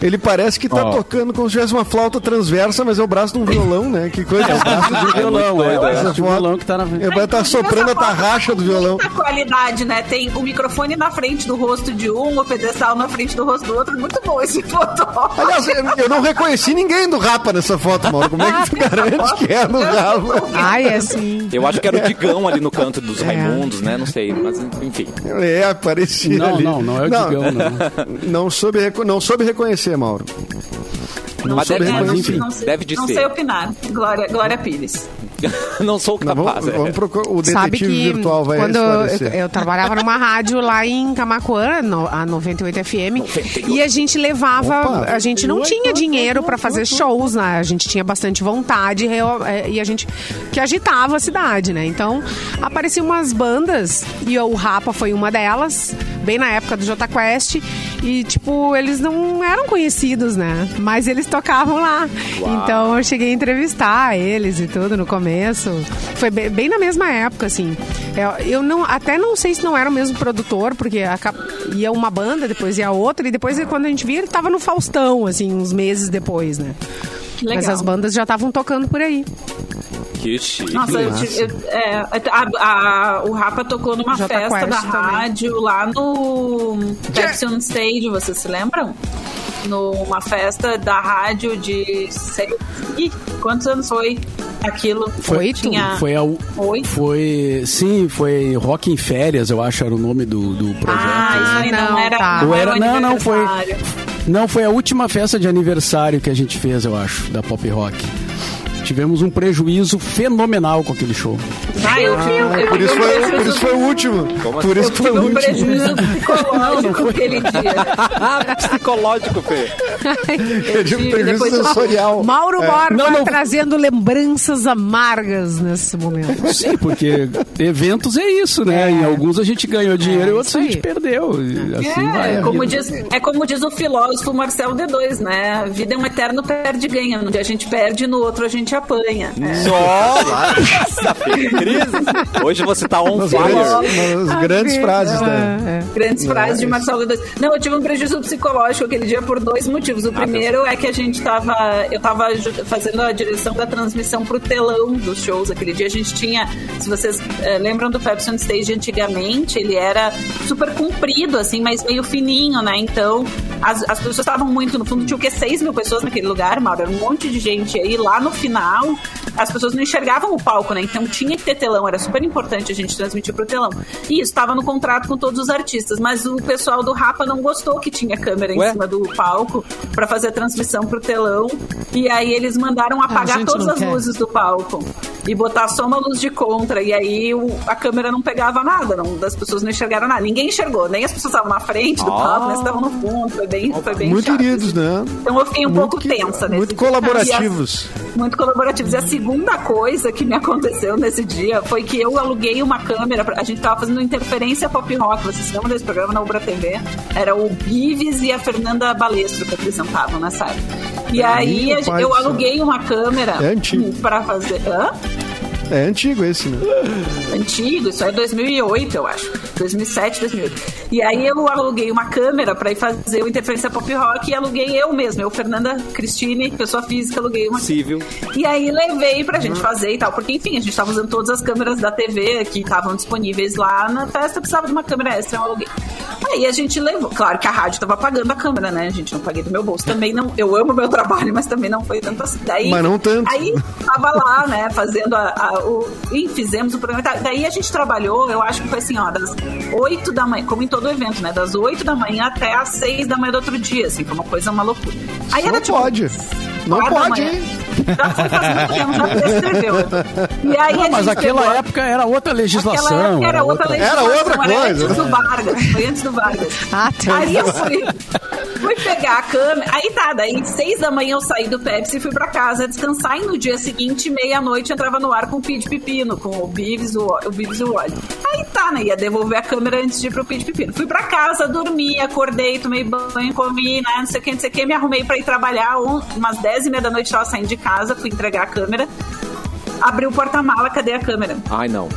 Ele parece que tá Ó. tocando como se tivesse uma flauta transversa, mas é o braço de um violão, né? Que coisa. De violão, é. doido, O é. braço de violão que tá na Ele vai estar soprando a tarraxa do violão. Muita qualidade, né? Tem o microfone na frente do rosto de um, o pedestal na frente do rosto do outro. Muito bom esse foto. Aliás, eu- eu não reconheci ninguém do Rapa nessa foto, Mauro. Como é que tu garante que é do Rapa? Ai, é assim. Eu acho que era o Digão ali no canto dos É. Raimundos, né? Não sei, mas enfim. É, parecia Não, ali. não, não é o Digão, não. Não soube, não soube reconhecer, Mauro. Não Mas deve- É, mas enfim, não deve de não ser. sei opinar. Glória, Glória Pires. Não sou Não, capaz. vamos, é. vamos procurar. O Sabe detetive que virtual vai quando eu, eu trabalhava numa rádio lá em Camacuã, no- a 98 FM, e a gente levava, Opa. a gente não tinha dinheiro pra fazer shows, né? A gente tinha bastante vontade é, e a gente que agitava a cidade, né? Então, apareciam umas bandas e o Rapa foi uma delas, bem na época do Jota Quest, e tipo, eles não eram conhecidos, né? Mas eles tocavam lá. Então, eu cheguei a entrevistar eles e tudo no começo. Foi bem, bem na mesma época, assim. Eu, eu não, até não sei se não era o mesmo produtor, porque ia uma banda, depois ia outra, e depois quando a gente via, ele tava no Faustão, assim, uns meses depois, né? Que legal. Mas as bandas já estavam tocando por aí. Que chique. Nossa, eu, tive- eu- é, a- a- o Rapa tocou numa Jota festa Quest da também. rádio lá no Pepsi on Stage, vocês se lembram? Numa festa da rádio de. Sei, ih, quantos anos foi aquilo? Oito? Tinha Foi a. Foi. Sim, foi Rock em Férias, eu acho, era o nome do, do projeto. Ah, isso aí não, não, era. tá. Não, era não, não, foi- aniversário. Não, foi a última festa de aniversário que a gente fez, eu acho, da Pop Rock. Tivemos um prejuízo fenomenal com aquele show. Ah, eu eu Por isso um foi, prejuízo- por isso foi o último. Por isso eu foi tive o um último. prejuízo psicológico aquele dia. Psicológico, Fê. Eu digo tive, prejuízo sensorial. Mauro Borba Não, não. trazendo lembranças amargas nesse momento. Sim, porque eventos é isso, né? É. Em alguns a gente ganhou dinheiro É, e outros a gente perdeu. E assim. É como, diz, é como diz o filósofo Marcelo D2, né? A vida é um eterno perde-ganha. No dia a gente perde, no outro a gente apanha. É. Nossa, Cris. Hoje você tá on Umas fire. grandes, umas grandes frases, É, né? Grandes frases de Marcelo D2. Não, eu tive um prejuízo psicológico aquele dia por dois motivos. O primeiro é que a gente tava. Eu tava fazendo a direção da transmissão pro telão dos shows. Aquele dia a gente tinha. Se vocês eh, lembram do Pepsi on Stage antigamente, ele era super comprido, assim, mas meio fininho, né? Então, as, as pessoas estavam muito. No fundo, tinha o quê? 6 mil pessoas naquele lugar, Mauro. Era um monte de gente. Aí, lá no final, down. As pessoas não enxergavam o palco, né? Então tinha que ter telão. Era super importante a gente transmitir pro telão. E isso estava no contrato com todos os artistas. Mas o pessoal do Rapa não gostou que tinha câmera em Ué? cima do palco para fazer a transmissão pro telão. E aí eles mandaram apagar gente todas as quer. luzes do palco e botar só uma luz de contra. E aí o- a câmera não pegava nada, não, as pessoas não enxergaram nada. Ninguém enxergou, nem as pessoas estavam na frente do palco, nem as estavam no fundo. Foi bem, foi bem Muito chato, queridos, assim. né? Então eu fiquei um Muito pouco que- tensa nesse muito dia. colaborativos. E a- muito colaborativos. E a segunda coisa que me aconteceu nesse dia foi que eu aluguei uma câmera. pra- a gente tava fazendo interferência pop rock. Vocês lembram desse programa na Ubra TV? Era o Bives e a Fernanda Balestro que apresentavam nessa época. E aí eu aluguei uma câmera É para fazer. Hã? É antigo esse, né? antigo, isso é 2008, eu acho. 2007, 2008. E aí eu aluguei uma câmera pra ir fazer o Interferência Pop Rock e aluguei eu mesma, eu, Fernanda Cristine, pessoa física, aluguei uma Possível. e aí levei pra gente fazer e tal, porque enfim, a gente tava usando todas as câmeras da TV que estavam disponíveis lá na festa, precisava de uma câmera extra, eu aluguei. Aí a gente levou, claro que a rádio tava pagando a câmera, né? A gente não paguei do meu bolso. Também não, eu amo meu trabalho, mas também não foi tanto assim. Daí, Mas não tanto. Aí tava lá, né, fazendo a, a- o. E fizemos o programa. Tá, Daí a gente trabalhou, eu acho que foi assim, ó, das 8 da manhã, como em todo evento, né? Das 8 da manhã até as 6 da manhã do outro dia, assim, foi uma coisa, uma loucura. Aí Não era tipo. pode. Não pode, hein? Já foi faz muito tempo, já prescreveu. E aí Não, mas aquela pegou- época era outra legislação. Aquela época era outra legislação. Era outra coisa. antes do Vargas. Foi antes do Vargas. Ah, tá. Aí eu fui, fui pegar a câmera. Aí tá, daí seis da manhã eu saí do Pepsi e fui pra casa descansar. E no dia seguinte, meia-noite, entrava no ar com o Pid Pepino, com o Bives, o, o Bives e o Wally. Aí tá, né? Ia devolver a câmera antes de ir pro Pid Pepino. Fui pra casa, dormi, acordei, tomei banho, comi, né? Não sei o que, não sei o que. Me arrumei pra ir trabalhar. Um, umas dez e meia da noite tava saindo de casa, fui entregar a câmera. Abri o porta-mala, cadê a câmera? Ai, não.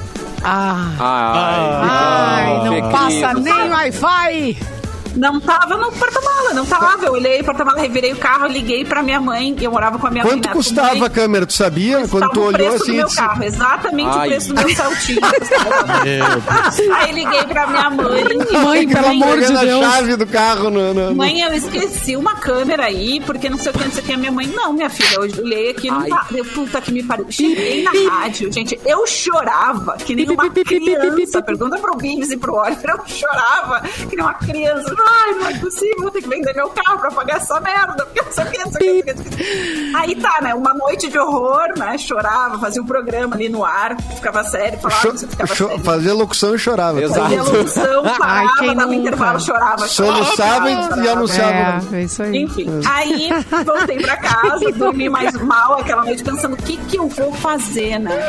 Ah. Ai, Ai, não Fê passa nem Wi-Fi. Não tava no porta-mala, não tava. Eu olhei o porta-mala, revirei o carro, liguei pra minha mãe, eu morava com a minha mãe. Quanto né? custava Mãe, a câmera, tu sabia? Quando Tava tu o olhou preço assim... do meu disse, carro, exatamente Ai. o preço do meu Celtinho. Aí liguei pra minha mãe. Mãe, pelo amor de pegando a Deus. chave do carro no... no- no- Mãe, eu esqueci uma câmera aí, porque não sei o que, não sei o que. A minha mãe, não, minha filha, eu olhei aqui, não tá. Eu, puta que me pariu. Cheguei na rádio, gente, eu chorava, que nem uma criança. Pergunta pro Bibs e pro Oliver, eu chorava, que nem uma criança. Ai, não é possível, vou ter que vender meu carro pra pagar essa merda, porque não sei o que, não sei o que, não sei o. Aí tá, né, uma noite de horror, né, chorava, fazia um programa ali no ar, ficava sério, falava, Cho- você ficava sério. fazia locução e chorava. Exato. Fazia locução, Ai, parava, quem dava nunca? intervalo, chorava. Soluçava e- e anunciava. É, é isso aí. Enfim, aí voltei pra casa, dormi mais mal aquela noite, pensando o que, que eu vou fazer, né?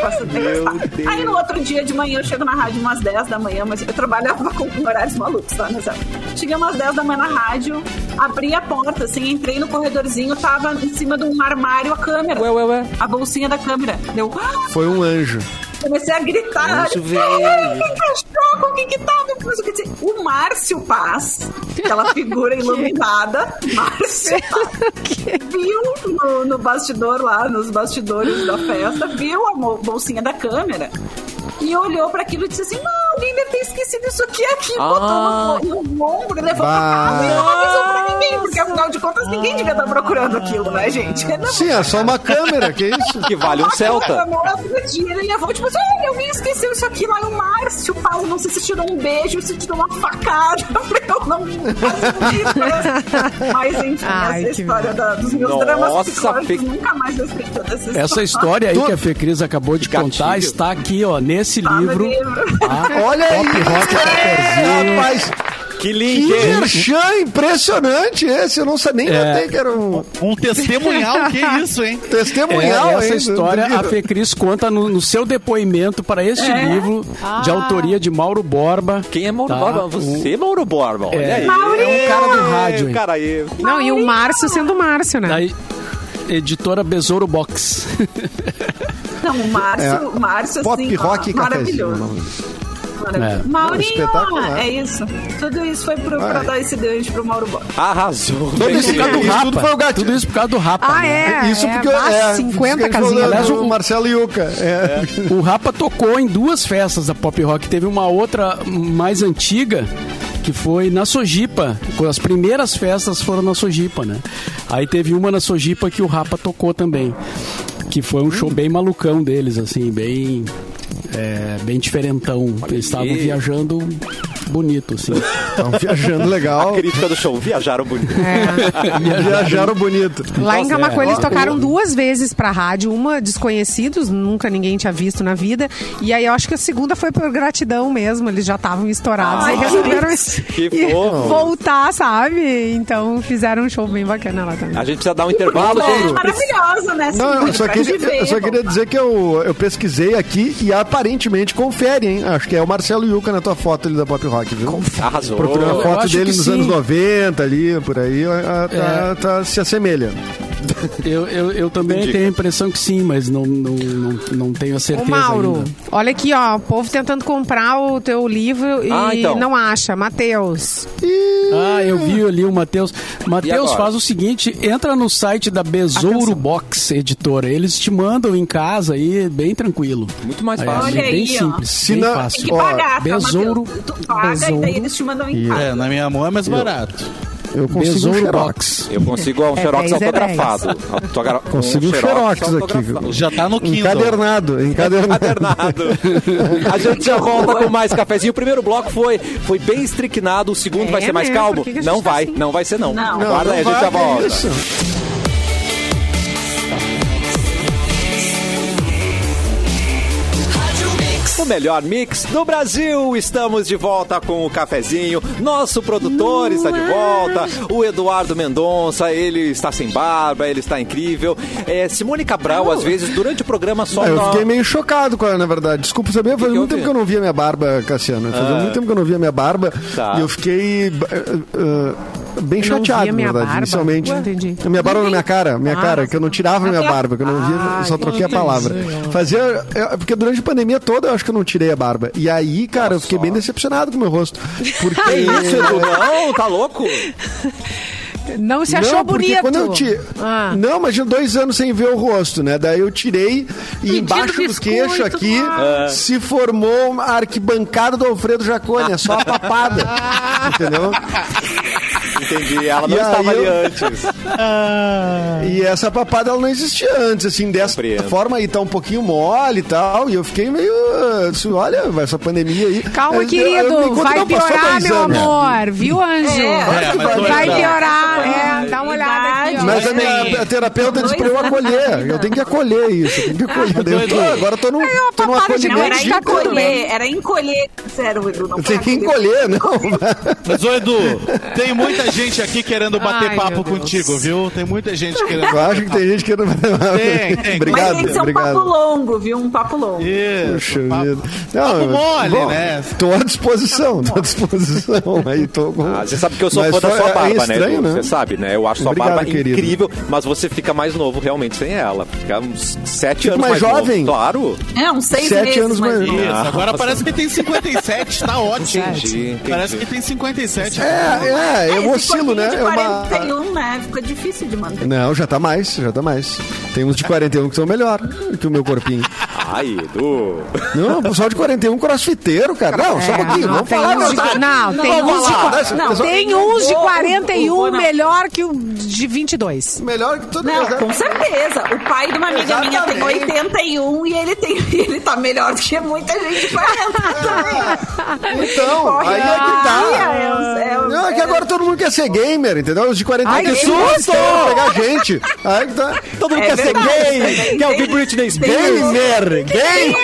Aí no outro dia de manhã eu chego na rádio umas 10 da manhã, mas eu trabalhava com horários malucos, tá? Nessa... Cheguei umas 10 da manhã na rádio, abri a porta, assim, entrei no corredorzinho, tava em cima de um armário a câmera. Ué, ué, ué. A bolsinha da câmera. Deu. "Ah!" Foi um anjo. Comecei a gritar. Anjo olha, "Ai, Que cachorro, o que que tá? O Márcio Paz, aquela figura iluminada, Márcio Paz, viu no, no bastidor lá, nos bastidores da festa, viu a bolsinha da câmera e olhou pra aquilo e disse assim, não, alguém deve ter esquecido isso aqui, aqui, Ah. botou no, no ombro e levou Bah. pra casa e não avisou pra ninguém, porque afinal de contas ninguém devia estar procurando aquilo, né, gente? Não, Sim, é só uma câmera, que isso? Que vale um Celta. no outro dia ele levou, tipo assim, olha, alguém esqueceu isso aqui lá no Márcio Paulo, não sei se tirou um beijo, se tirou uma facada, pra eu não fazer Mas enfim, Ai, essa história da- dos meus Nossa, dramas psicológicos, Fê- nunca mais eu esqueci dessa Essa história aí que a Fê Cris acabou de contar está aqui, ó, nesse Tá livro. livro. tá? Olha aí. Pop Rock Cafezinho. Rapaz, Que que link! merchan impressionante esse. Eu não sabia nem É. que era um Um testemunhal, que isso, hein? É, testemunhal. essa hein, história a Fê Cris conta no, no seu depoimento para este É? livro de autoria de Mauro Borba. Quem é Mauro Tá. Borba? Você, Mauro Borba. Olha É. aí. É um cara do rádio, hein? Cara aí. Não, e o Márcio sendo Márcio, né? Da editora Besouro Box. Não, o Márcio, É. o Márcio, Pop assim, Rock ó, e maravilhoso. cafezinho. Maravilhoso. É. Maurinho, é isso. Tudo isso foi pro, pra dar esse gancho pro Mauro Borba. Arrasou. Todo esse Por causa do Isso Rapa. tudo foi o. Tudo isso por causa do Rapa. Ah, né? é? Isso é, porque é, 50 isso que a gente casinhas. Aliás, do o- Marcelo Yuca. É. O Rapa tocou em duas festas da Pop Rock. Teve uma outra mais antiga, que foi na Sojipa. As primeiras festas foram na Sojipa, né? Aí teve uma na Sojipa que o Rapa tocou também. Que foi um show bem malucão deles, assim, bem. É, bem diferentão. Eles estavam viajando bonito, assim. Estão viajando legal. Crítica do show. Viajaram bonito. É. Viajaram bonito. Lá em Nossa, Camacuã é. eles tocaram duas vezes pra rádio, uma desconhecidos, nunca ninguém tinha visto na vida, e aí eu acho que a segunda foi por gratidão mesmo, eles já estavam estourados Ai, e resolveram voltar, sabe? Então fizeram um show bem bacana lá também. A gente precisa dar um intervalo, É gente. maravilhosa, né? Não, eu só, queria, viver, eu só queria dizer que eu, eu pesquisei aqui e aparentemente confere, hein? Acho que é o Marcelo Yuca na tua foto ali da Pop Rock, viu? Arrasou. Procurei uma Eu foto dele nos sim. anos 90 ali, por aí, a- a- tá, É. tá- se assemelha. Eu, eu, eu também Entendi. tenho a impressão que sim, mas não, não, não, não tenho a Ô certeza Mauro, ainda. olha aqui, ó, o povo tentando comprar o teu livro e Ah, então. não acha. Matheus. Ah, eu vi ali o Matheus. Matheus faz o seguinte, entra no site da Besouro Atenção. Box Editora. Eles te mandam em casa aí, bem tranquilo. Muito mais fácil. Olha bem aí, simples, Se bem não- Tem fácil. que Ó, pagar, tá, besouro- Matheus? Tu paga e besouro. daí eles te mandam em casa. É, na minha mão é mais barato. Eu consigo um Besouro xerox. Box. Eu consigo um É xerox 10 é autografado. Autogra- Consigo um xerox aqui, autografado. viu? Já tá no Kindle. Encadernado, encadernado. Encadernado. A gente já volta com mais cafezinho. O primeiro bloco foi, foi bem estricnado, o segundo É vai ser mais mesmo? calmo. Não tá vai, assim? não vai ser não. Não. Não, Guarda aí, a gente já volta. isso. O melhor mix do Brasil. Estamos de volta com o cafezinho. Nosso produtor está de volta. O Eduardo Mendonça, ele está sem barba, ele está incrível. É, Simone Cabral, às vezes, durante o programa só. É, eu fiquei meio chocado com ela, na verdade. Desculpa saber, fazia que muito tempo que eu não via minha barba, Cassiano. Fazia Ah. muito tempo que eu não via minha barba. Tá. E eu fiquei. uh, uh, bem Eu chateado, na verdade, barba? inicialmente. Ué, entendi. A minha barba na minha cara, minha Ah, cara, que eu não tirava minha barba, que eu não via, eu só Ah, troquei a palavra. Fazia. é, Porque durante a pandemia toda eu acho que eu não tirei a barba. E aí, cara, eu fiquei bem decepcionado com o meu rosto. Porque. Que isso, Edu? Não, tá louco? Não se achou não, bonito. quando eu ti... Ah. Não, imagina dois anos sem ver o rosto, né? Daí eu tirei e embaixo do queixo aqui se formou a arquibancada do Alfredo Jaconi, é só a papada. entendeu? Entendi. Ela não E aí estava ali eu- antes. E essa papada ela não existia antes, assim, dessa Compreendo. forma aí tá um pouquinho mole e tal. E eu fiquei meio. Assim, olha, essa pandemia aí. Calma, eu- querido. enquanto vai piorar, meu amor. Viu, Anjo? É, dois vai anos. piorar. É, dá uma olhada aqui, ó. Mas a minha a terapeuta disse pra eu acolher. Eu tenho que acolher isso. Eu tenho que acolher. Eu tô- agora eu tô no, Aí, ó, tô no papada de Não, acolhimento. era encolher, bem. era encolher. Sério, Edu, não Tem que encolher, não. Mas, ô Edu, tem muita gente aqui querendo bater Ai, papo contigo, viu? Tem muita gente querendo. Eu acho que tem gente que não Tem, tem. Obrigado, Mas tem que ser um obrigado. papo longo, viu? Um papo longo. Isso. Puxa papo- vida. papo mole, bom, né? Tô à disposição, tô à disposição. Aí tô com... Ah, você sabe que eu sou Mas fã da sua é barba, né, estranho, Edu? né? Você sabe, né? Eu acho sua Obrigado, barba querido. incrível, mas você fica mais novo realmente sem ela. Fica uns sete Fico anos mais mais, jovem. Novo. Claro. É, uns seis Sete meses. anos mais novo. Isso, agora parece que tem 57, tá ótimo. Entendi, entendi. Parece que tem 57. É, é, eu Esse oscilo, né? corpinho É de uma... 41, né? Fica difícil de manter. Não, já tá mais, já tá mais. Tem uns de 41 que são melhor que o meu corpinho. Ai, Edu. Não, o pessoal de 41 crossfiteiro, cara. Não, só um É, pouquinho, não, vamos tem falar uns de-. Não, tem uns de né? não, Pessoal- Tem Eu uns de vou- eu 41 vou na- melhor que o de 22. Melhor que todo Não, mundo. com certeza. O pai de uma amiga minha tem Exatamente. 81 e ele, tem, ele tá melhor do que muita gente de 40. Então, Corre aí é que tá. é é Não, é que agora todo mundo quer ser gamer, entendeu? Os de 41 Ai, que susto! pegar gente. Aí que tá. Todo mundo É quer ser gay, quer ouvir Britney Spears. Gamer, gay.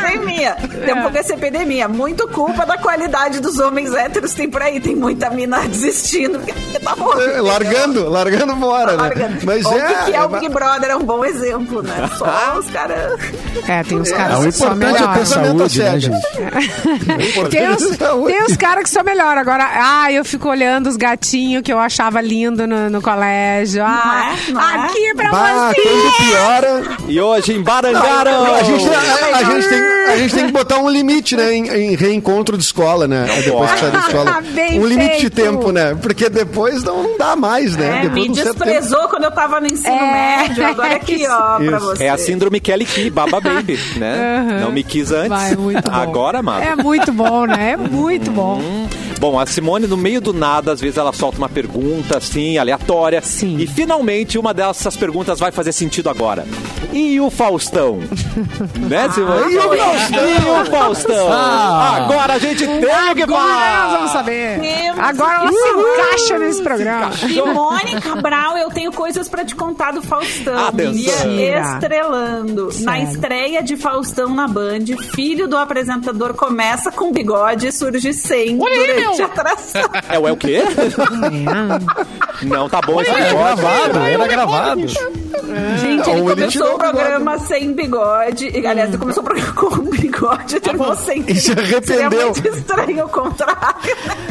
epidemia. Tem um pouco essa epidemia. Muito culpa da qualidade dos homens héteros tem por aí. Tem muita mina desistindo. Porque tá morrendo. Largando, largando fora, né? Largando. Mas Ou é. que é o Big Brother, é um bom exemplo, né? Só os caras. É, tem uns É, caras o que são importante é melhores. pensar- Pensamento Saúde, né, gente? Tem uns, Saúde. tem uns caras que são melhor. Agora, ah, eu fico olhando os gatinhos que eu achava lindo no, no colégio. Ah, Não é? Não é? aqui pra Bah, você. quando piora. E hoje embarangaram. A gente, a, a gente tem, a gente tem que botar um limite, né? Em, em reencontro de escola, né? Depois que sai da escola. Bem um limite de feito. tempo, né? Porque depois não, não dá mais, né? É, depois me de um certo tempo. desprezou quando eu tava no ensino É, médio. Agora aqui, ó, pra Isso. você. É a síndrome Kelly Key, Baba Baby, né? Não me quis antes. Vai, muito bom. Agora, amado. É muito bom, né? É muito bom. Bom, a Simone, no meio do nada, às vezes ela solta uma pergunta, assim, aleatória. Sim. E finalmente uma dessas perguntas vai fazer sentido agora. E o Faustão? né, Simone? E o Faustão? E o Faustão? Ah. Agora a gente tem que Agora falar. nós vamos saber. Temos Agora ela que se encaixa nesse programa. Simone Cabral, eu tenho coisas pra te contar do Faustão. Atenção. Estrelando. Na Sério. estreia de Faustão na Band, filho do apresentador começa com bigode e surge sem durante a atração. É o é o quê? Não, tá bom Era negócio. gravado, era gravado. Gente, ele Ou ele começou o bigode. programa sem bigode. E, aliás, ele começou o programa com bigode e terminou sem E se Seria arrependeu. muito estranho o contrário.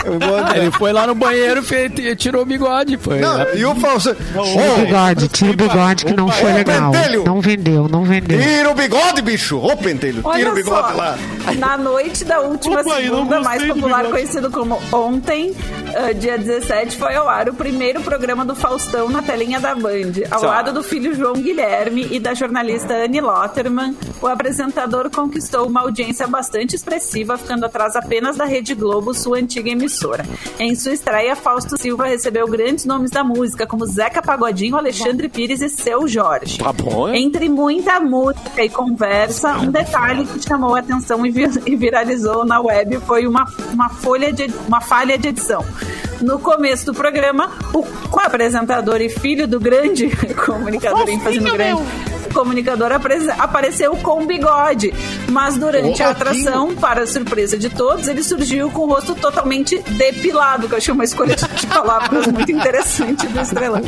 Vou- Ele foi lá no banheiro e tirou o bigode. Foi. Não, e o Faustão? Tira o bigode, tira o bigode que não foi Ô, legal. pentelho! Não vendeu, não vendeu. Tira o bigode, bicho! Ô, pentelho, tira Olha o bigode só, lá. na noite da última Opa, segunda, mais popular bigode. conhecido como Ontem, ah, dia 17, foi ao ar o primeiro programa do Faustão na telinha da Band. Ao Só. lado do filho João Guilherme e da jornalista Anne Lotterman, o apresentador conquistou uma audiência bastante expressiva, ficando atrás apenas da Rede Globo, sua antiga emissora. Em sua estreia, Fausto Silva recebeu grandes nomes da música, como Zeca Pagodinho, Alexandre Pires e Seu Jorge. Tá bom, hein? Entre muita música e conversa, um detalhe que chamou a atenção e, vi- e viralizou na web foi uma, uma, folha de, uma falha de edição. No começo do programa, o co-apresentador e filho do grande comunicador ênfase no grande comunicador apareceu com bigode. Mas durante a atração, para surpresa de todos, ele surgiu com o rosto totalmente depilado, que eu achei uma escolha de palavras muito interessante do Estrelão.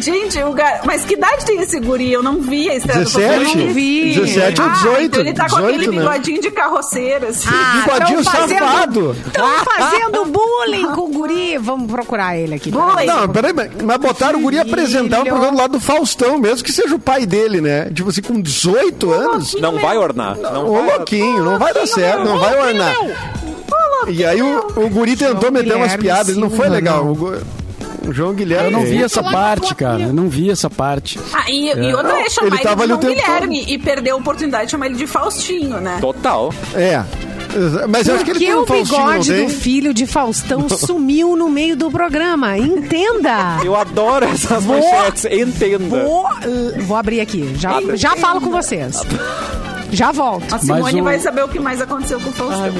Gente, o gar... mas que idade tem esse guri? Eu não vi a estreia do 17? programa. não vi. 17 ou Ah, 18. então ele tá com 18, aquele né? bigodinho de carroceiro, assim. Bigodinho tão fazendo- safado. Estão fazendo bullying com o guri. Vamos procurar ele aqui. Bullying. Não, peraí, mas- botaram o guri apresentar o Filho. programa lá do Faustão, mesmo que seja o pai dele, né? Tipo assim, com 18 anos. Não vai ornar. Não Ô, vai louquinho, não vai dar certo, não vai ornar. E aí o, o guri tentou meter umas piadas, ele não foi legal. não. O, João Guilherme. Eu não vi essa parte, cara. Eu não vi essa parte. Ah, e, e outra é chamar Ele ele, de João Guilherme e perder a oportunidade de chamar ele de Faustinho, né? Total. É. Mas eu acho que ele o bigode do filho de Faustão sumiu no meio do programa. Entenda. Eu adoro essas Vou- manchetes. Entenda. Vou, uh, vou abrir aqui. Já, já falo com vocês. Já volto. A Simone o- vai saber o que mais aconteceu com o Faustão.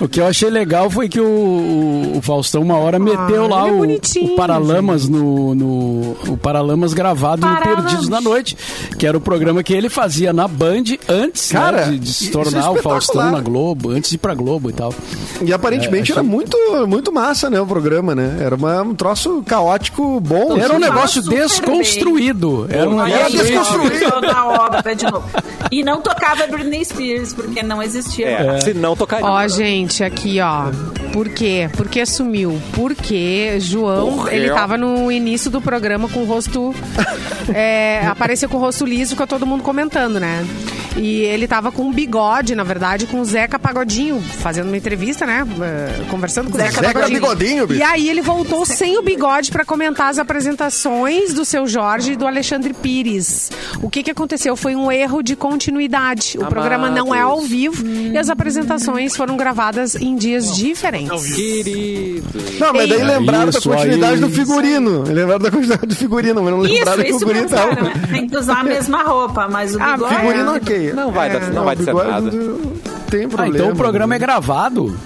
O que eu achei legal foi que o, o- o Faustão uma hora meteu lá ele é o, Paralamas no, no- o Paralamas gravado Paralamas. no Perdidos na Noite, que era o programa que ele fazia na Band antes né, Cara, de, de se isso é tornar o Faustão na Globo, antes de ir pra Globo e tal. E aparentemente É, era achei- muito, muito massa, né, o programa, né? Era uma- um troço caótico bom. Era um assim. negócio desconstruído. Era um Era negócio desconstruído. da obra de novo. E não tocava Britney Spears, porque não existia. É, se não tocaria. Ó, gente, aqui, ó. Por quê? Por que sumiu? Porque João, Por quê? ele tava no início do programa com o rosto. é, apareceu com o rosto liso, ficou todo mundo comentando, né? E ele tava com um bigode, na verdade, com o Zeca Pagodinho, fazendo uma entrevista, né? eh, Conversando com o Zeca, Zeca Bigodinho, bicho. E aí ele voltou sem o bigode pra comentar as apresentações do seu Jorge e do Alexandre Pires. O que que aconteceu? Foi um erro de continuidade. O programa não é ao vivo e as apresentações foram gravadas em dias diferentes. Querido. Não, mas daí lembraram da Isso continuidade aí. do figurino. Lembraram da continuidade do figurino, mas não Isso, lembraram que o isso guri tava... pensaram. Tem que usar a mesma roupa, mas o Ah, bigode... Figurino ok. Não vai, dar, não É, vai o dizer bigode nada. não Tem Ah, problema. então o programa é gravado.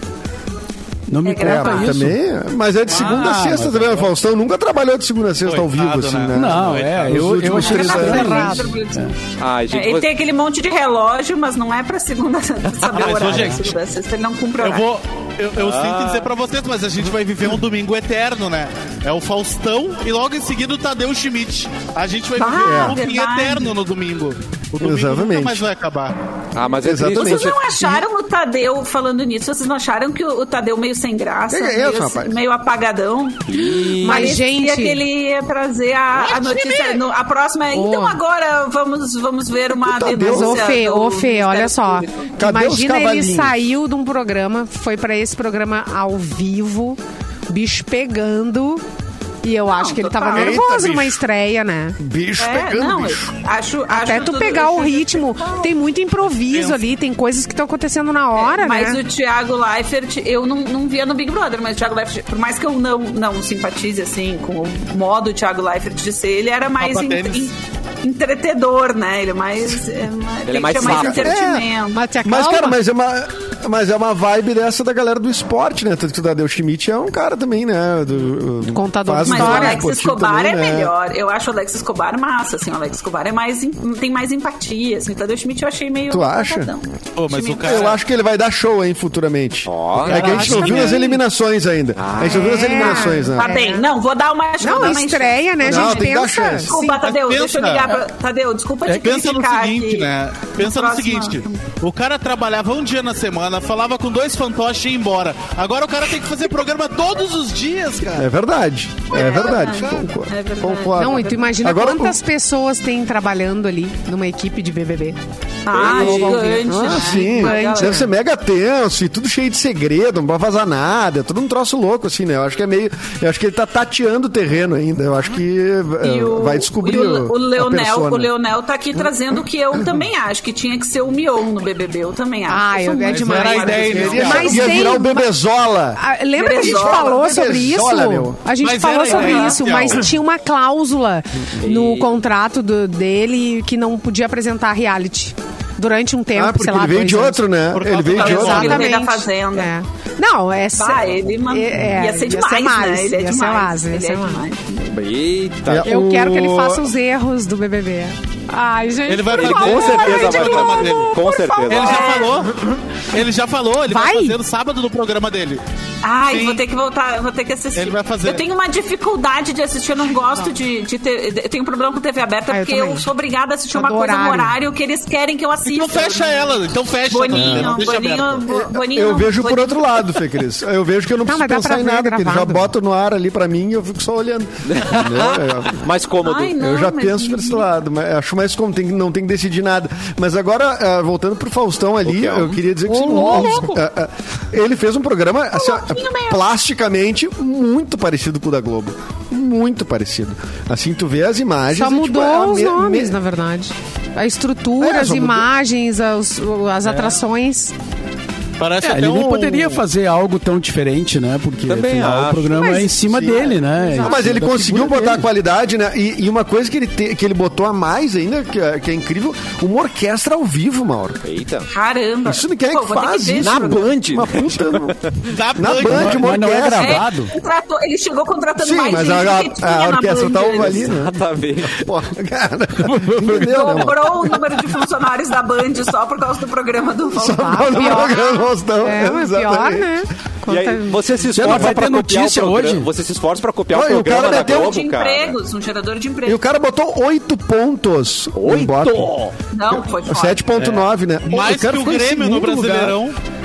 Não me É conta isso. Também, mas é de segunda a Ah, sexta mas- também. O Faustão nunca trabalhou de segunda a sexta ao vivo, Coitado, assim, né? né? Não, é, eu, eu últimos achei tá errado. É, gente, ele você- tem aquele monte de relógio, mas não é pra segunda saber o Mas, ô, horário. gente, segunda a sexta, ele não cumpre Eu horário. vou. Eu, eu sinto dizer pra vocês, mas a gente vai viver um domingo eterno, né? É o Faustão e logo em seguida o Tadeu Schmidt. A gente vai viver Ah, um looping verdade. eterno no domingo. O domingo Exatamente. nunca mais vai acabar. Ah, mas é Exatamente. Vocês não acharam o Tadeu, falando nisso, vocês não acharam que o, o Tadeu meio sem graça, é meio, isso, assim, rapaz? meio apagadão? Mas, Parecia gente- que ele ia trazer a, a notícia. no- a próxima é, então agora vamos, vamos ver uma Tadeu- Mas, denúncia. ô Fê, do ô Fê, olha só. Imagina ele saiu de um programa, foi pra esse programa ao vivo, bicho pegando. E eu acho que ele tava total. nervoso Eita, numa bicho. estreia, né? Bicho É, pegando, não, bicho. acho, Até acho tu tudo- pegar o ritmo. Tem muito improviso ali, tem coisas que estão acontecendo na hora, Mas né? o Thiago Leifert, eu não, não via no Big Brother, mas o Thiago Leifert, por mais que eu não, não simpatize assim com o modo Thiago Leifert de ser, ele era mais entretedor, né? Ele é mais. É, mais- tem que mais mais saca. entretenimento. Mas te Mas, cara, mas é uma, mas é uma vibe dessa da galera do esporte, né? Tanto que o Tadeu Schmidt é um cara também, né? Do, do- Contador de Mas o. Alex Escobar também, é né? melhor. Eu acho o Alex Escobar massa, assim. O Alex Escobar é mais, em- tem mais empatia, assim. O Tadeu Schmidt eu achei meio... Tu acha? mas o cara- Eu acho que ele vai dar show, hein, futuramente. Ó, é que a gente não viu as eliminações ainda. a gente não viu as É. eliminações, né? Tá bem. Não, vou dar uma... Não, dar uma estreia, né? A Não, gente tem que dar pensa. chance. Desculpa, Tadeu, Mas deixa eu pensa- ligar pra... Tadeu, desculpa te É, pensa no seguinte, aqui. né? Pensa no Próxima. seguinte: o cara trabalhava um dia na semana, falava com dois fantoches e ia embora. Agora o cara tem que fazer programa todos os dias, cara. É verdade. É verdade. Concordo. É verdade. Concordo. Não, e tu imagina Agora, quantas pessoas tem trabalhando ali numa equipe de BBB. Ah, Eu gigante, Ah, né? sim. Gigante. Deve ser mega tenso e tudo cheio de segredo, não pode vazar nada. É tudo um troço louco, assim, né? Eu acho que é meio. Eu acho que ele tá tateando o terreno ainda. Eu acho que E eh, o, vai descobrir. e o, o Leonel, o Leonel tá aqui trazendo o que eu também acho, que tinha que ser o Mion no BBB. Eu também acho. Ah, sou eu- é demais. Era a ideia inicial. Mas Ia tem- virar o Bebezola. Ah, lembra que a gente Bebezola, falou sobre isso? meu. A gente Mas falou sobre isso, mas tinha uma cláusula no contrato do- dele que não podia apresentar reality. Durante um tempo, Ah, porque sei lá, ele veio dois de anos. outro, né? Por Ele veio de outro. né? Veio da Fazenda. É. Não, é Bah, ele man- ia ser demais, né? Ele é ia demais. ser ia Ele ser é demais. Eita. É, Eu O- quero que ele faça os erros do BBB. Ai, gente. Ele vai favor, Com certeza vai no programa dele. Com certeza. Ele já falou. Ele já falou, ele vai, Vai? fazer no sábado no programa dele. Ai, Sim. vou ter que voltar, vou ter que assistir. Ele vai fazer. Eu tenho uma dificuldade de assistir, eu não gosto de, de ter. Eu tenho um problema com TV aberta, Ah, eu porque eu, também. sou obrigada a assistir uma coisa no horário. horário que eles querem que eu assista. Então fecha ela, então fecha. Boninho, Não deixa Boninho, aberta. Bo- Boninho. Eu vejo por Boninho. outro lado, Fê Cris. Eu vejo que eu não Não, preciso dá pensar em nada, porque já bota no ar ali pra mim e eu fico só olhando. Mais cômodo. Ai, não, eu já penso por esse lado, mas acho mais como tem, não tem que decidir nada. Mas agora, ah, voltando pro Faustão ali, eu queria dizer que seguinte, ah, ah, ele fez um programa assim, ó, plasticamente muito parecido com o da Globo. Muito parecido. Assim, tu vê as imagens. Só e, tipo, mudou é a os me- nomes, me- na verdade. A estrutura, É, as mudou. imagens, as, as atrações. Parece É, até ele nem um- poderia fazer algo tão diferente, né? Porque Também afinal, acho. o programa Mas, é em cima sim, dele, né? Ah, mas ele conseguiu botar a qualidade, né? E, e uma coisa que ele, te- que ele botou a mais ainda, que é, que é incrível, uma orquestra ao vivo, Mauro. Eita. Caramba. Isso quem é Pô, que faz esse Na. Band. Uma puta. Da Na Band. Band, uma Mas não é orquestra. gravado. É, contratou- ele chegou contratando Sim, mais mas gente a, que tinha a, a na orquestra Band tava antes. ali, né? Exatamente. Pô, cara, entendeu, né? Dobrou o número de funcionários da Band só por causa do programa do Só Faustão. por causa do. Programa Faustão. É, mas pior, né? E aí, você se não esforça vai pra ter copiar notícia o programa. hoje? Você se esforça pra copiar Olha, o o cara programa da Globo, de cara. empregos, um gerador de E o empregos. cara botou oito pontos. no Oito? Não, foi foda. 7.9, né? Mais cara que o Grêmio no segundo lugar.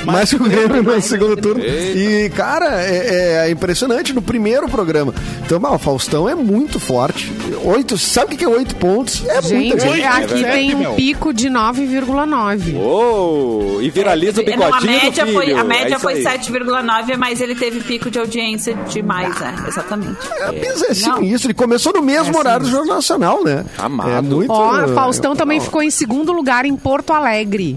Mais que o Grêmio no segundo o turno. E, cara, é, é impressionante no primeiro programa. Então, ah, o Faustão é muito forte. Oito, sabe o que que é oito pontos? É muita Gente, gente. Oito, aqui sete, tem um pico de 9,9. Uou! E viraliza o É, não, bigodinho a média do foi, a média É isso foi aí. 7,9, mas ele teve pico de audiência de mais, é, exatamente. É, é Não. sinistro. Ele começou no mesmo É horário do Jornal Nacional, né? Amado. É muito... Ó, Faustão também ficou em segundo lugar em Porto Alegre.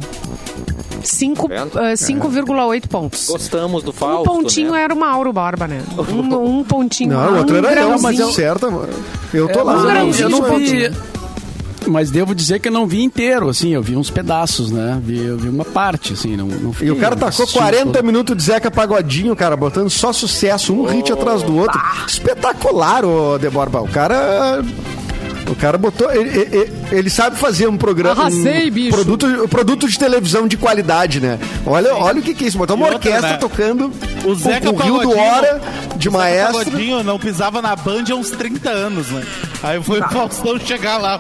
Cinco- Vendo? ah, 5,8 pontos. Gostamos do Fausto, Um pontinho né? era o Mauro Borba, né? Um, um pontinho. Não, o outro um era eu, mas eu, certo, mano. Eu tô lá. Mas eu não, grãozinho eu não de vi. Mas devo dizer que eu não vi inteiro, assim, eu vi uns pedaços, né? Vi, eu vi uma parte, assim, não, não E fiquei o cara tacou assistindo 40 todo. minutos de Zeca Pagodinho, cara, botando só sucesso, um hit atrás do outro. Espetacular, ô De Borba. O cara. O cara botou. Ele, ele- ele sabe fazer um programa. Arrasei, um bicho. Produto, produto de televisão de qualidade, né? Olha, olha o que, que é isso. Botou uma outra, orquestra né? tocando O Zeca com, com Rio do Hora de O Zeca maestro. Pagodinho não pisava na Band há uns 30 anos, né? Aí foi o Faustão chegar lá.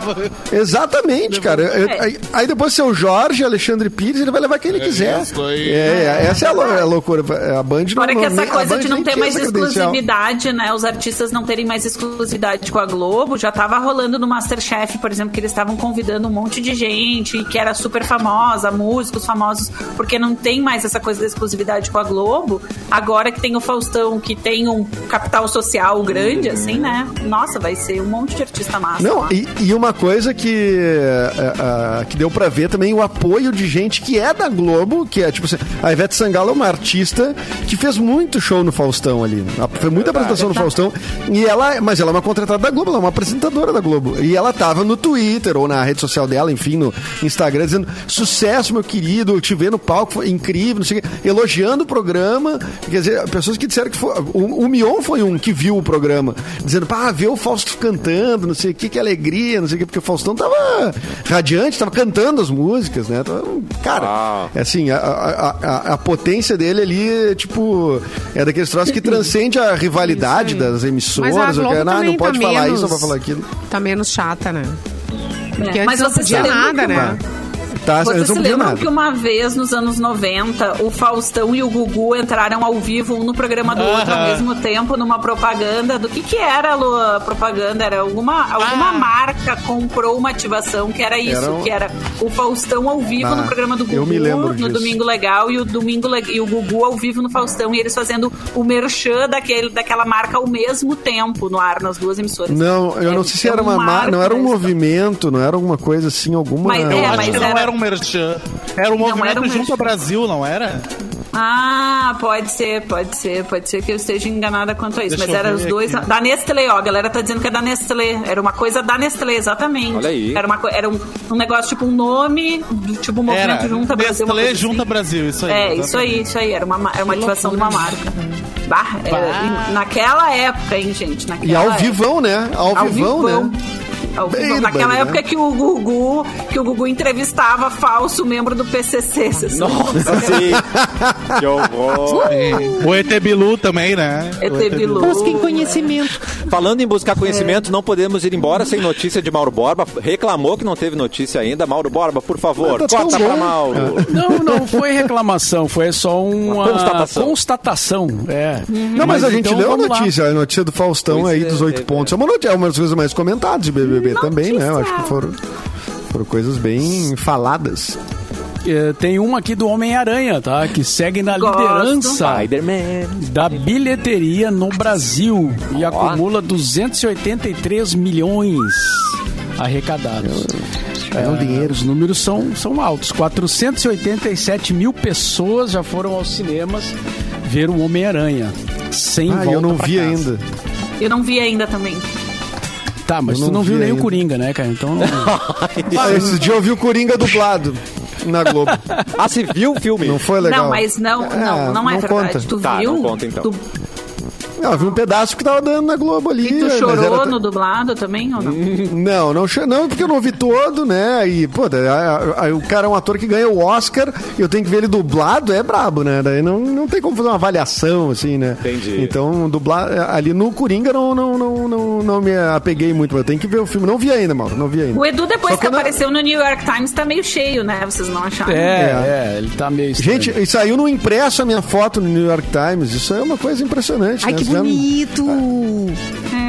Exatamente, cara. É. Aí, depois seu Jorge, Alexandre Pires, ele vai levar quem ele quiser. isso aí. É, essa é a, lou- a loucura. A Band não Fora que essa nem- coisa de não ter mais exclusividade, né? Os artistas não terem mais exclusividade com a Globo, já tava rolando no Masterchef, por exemplo, que eles estavam convidando um monte de gente que era super famosa, músicos famosos, porque não tem mais essa coisa da exclusividade com a Globo. Agora que tem o Faustão, que tem um capital social grande, assim, né? Nossa, vai ser um monte de artista massa. Não, e, e uma coisa que, é, é, que deu pra ver também o apoio de gente que é da Globo, que é tipo assim, a Ivete Sangalo é uma artista que fez muito show no Faustão ali. Foi muita apresentação no Faustão. E ela, mas ela é uma contratada da Globo, ela é uma apresentadora da Globo. E ela tava no Twitter ou na rede social dela, enfim, no Instagram, dizendo: sucesso, meu querido, te ver no palco, foi incrível, não sei o quê, elogiando o programa. Quer dizer, pessoas que disseram que foi. O, o Mion foi um que viu o programa, dizendo, pá, ver o Fausto cantando, não sei o que, que alegria, não sei o que, porque o Faustão tava radiante, tava cantando as músicas, né? Tava- cara, Ah. é assim, a, a, a- a potência dele ali, tipo, é daqueles troços que transcende a rivalidade das emissoras. Mas a Globo ah, não pode tá falar menos- isso, não pode falar aquilo. Tá menos chata, né? Porque É, antes Mas não podia nada, né? Tá, Vocês se lembram nada. que uma vez, nos anos 90, o Faustão e o Gugu entraram ao vivo, um no programa do outro ao mesmo tempo, numa propaganda. Do que que era Lu, a propaganda? Era alguma, alguma Ah. marca comprou uma ativação que era isso, Era um- que era o Faustão ao vivo Ah, no programa do Gugu, eu me lembro no disso. Domingo Legal, e o, Domingo Le- e o Gugu ao vivo no Faustão, e eles fazendo o merchan daquele, daquela marca ao mesmo tempo no ar, nas duas emissoras. Não, eu É- não sei se era um uma mar... não era um movimento, não era alguma coisa assim, alguma. Mas é, mas que não era- era um merchan. Era um movimento era um junto merchan. ao Brasil, não era? Ah, pode ser, pode ser, pode ser que eu esteja enganada quanto a isso. Deixa mas era os dois. aqui. Da Nestlé, ó. A galera tá dizendo que é da Nestlé. Era uma coisa da Nestlé, exatamente. Olha aí. Era, uma, era um, um negócio, tipo um nome, do- tipo um movimento Era. Junta Brasil. Nestlé coisa Junta assim. Brasil, isso aí. É, exatamente. isso aí, isso aí. Era uma, ma- era uma ativação de uma marca. Bah, é, e naquela época, hein, gente? Naquela E ao época. vivão, né? Ao, Ao vivão, vivão. né? Vivo. Bem Naquela Bunny, época né? que o Gugu, que o Gugu entrevistava falso membro do PCC. vocês Nossa, sim. que horror. O ET Bilu também, né? ET Bilu. Busquem conhecimento. Falando em buscar conhecimento, não podemos ir embora sem notícia de Mauro Borba. Reclamou que não teve notícia ainda. Mauro Borba, por favor, Tá corta pra Mauro. Não, não foi reclamação, foi só uma Constatação. constatação. é. Não, mas, a gente então, leu a vamos lá. notícia, a notícia do Faustão Pois aí é, dos oito é pontos. É uma notícia, é uma das coisas mais comentadas de BBB também, né? Eu acho que foram, foram coisas bem faladas. É, Tem uma aqui do Homem-Aranha, tá? Que segue na Gosto. liderança da bilheteria no Brasil e acumula 283 milhões arrecadados. É um dinheiro. Os números são, são altos. 487 mil pessoas já foram aos cinemas ver o Homem-Aranha. Sem Ah, volta eu não pra vi casa. ainda. Eu não vi ainda também. Tá, mas Eu tu não não viu vi nem o. Coringa, né, cara? Então não... Ah, esses dias eu vi o Coringa dublado na Globo. Ah, se viu o filme? Não foi legal. Não, mas não, É, não, não é não verdade. conta. Tu Tá, viu? não conta, então. Tu, Não, eu vi um pedaço que tava dando na Globo ali. e tu mas chorou era- no dublado também ou não? Não, não, cho- não, porque eu não vi todo, né? E, pô, a- a- o cara é um ator que ganha o Oscar, eu tenho que ver ele dublado, é brabo, né? Daí não, não tem como fazer uma avaliação, assim, né? Entendi. Então, dublar ali no Coringa não, não, não, não, não me apeguei muito, mas eu tenho que ver o filme. Não vi ainda, Mauro, não vi ainda. O Edu, depois Só que que não- apareceu no New York Times, tá meio cheio, né? Vocês não acharam? É, é, ele tá meio estranho. Gente, e saiu no impresso a minha foto no New York Times. Isso é uma coisa impressionante. Ai, né? que Fizemos- bonito.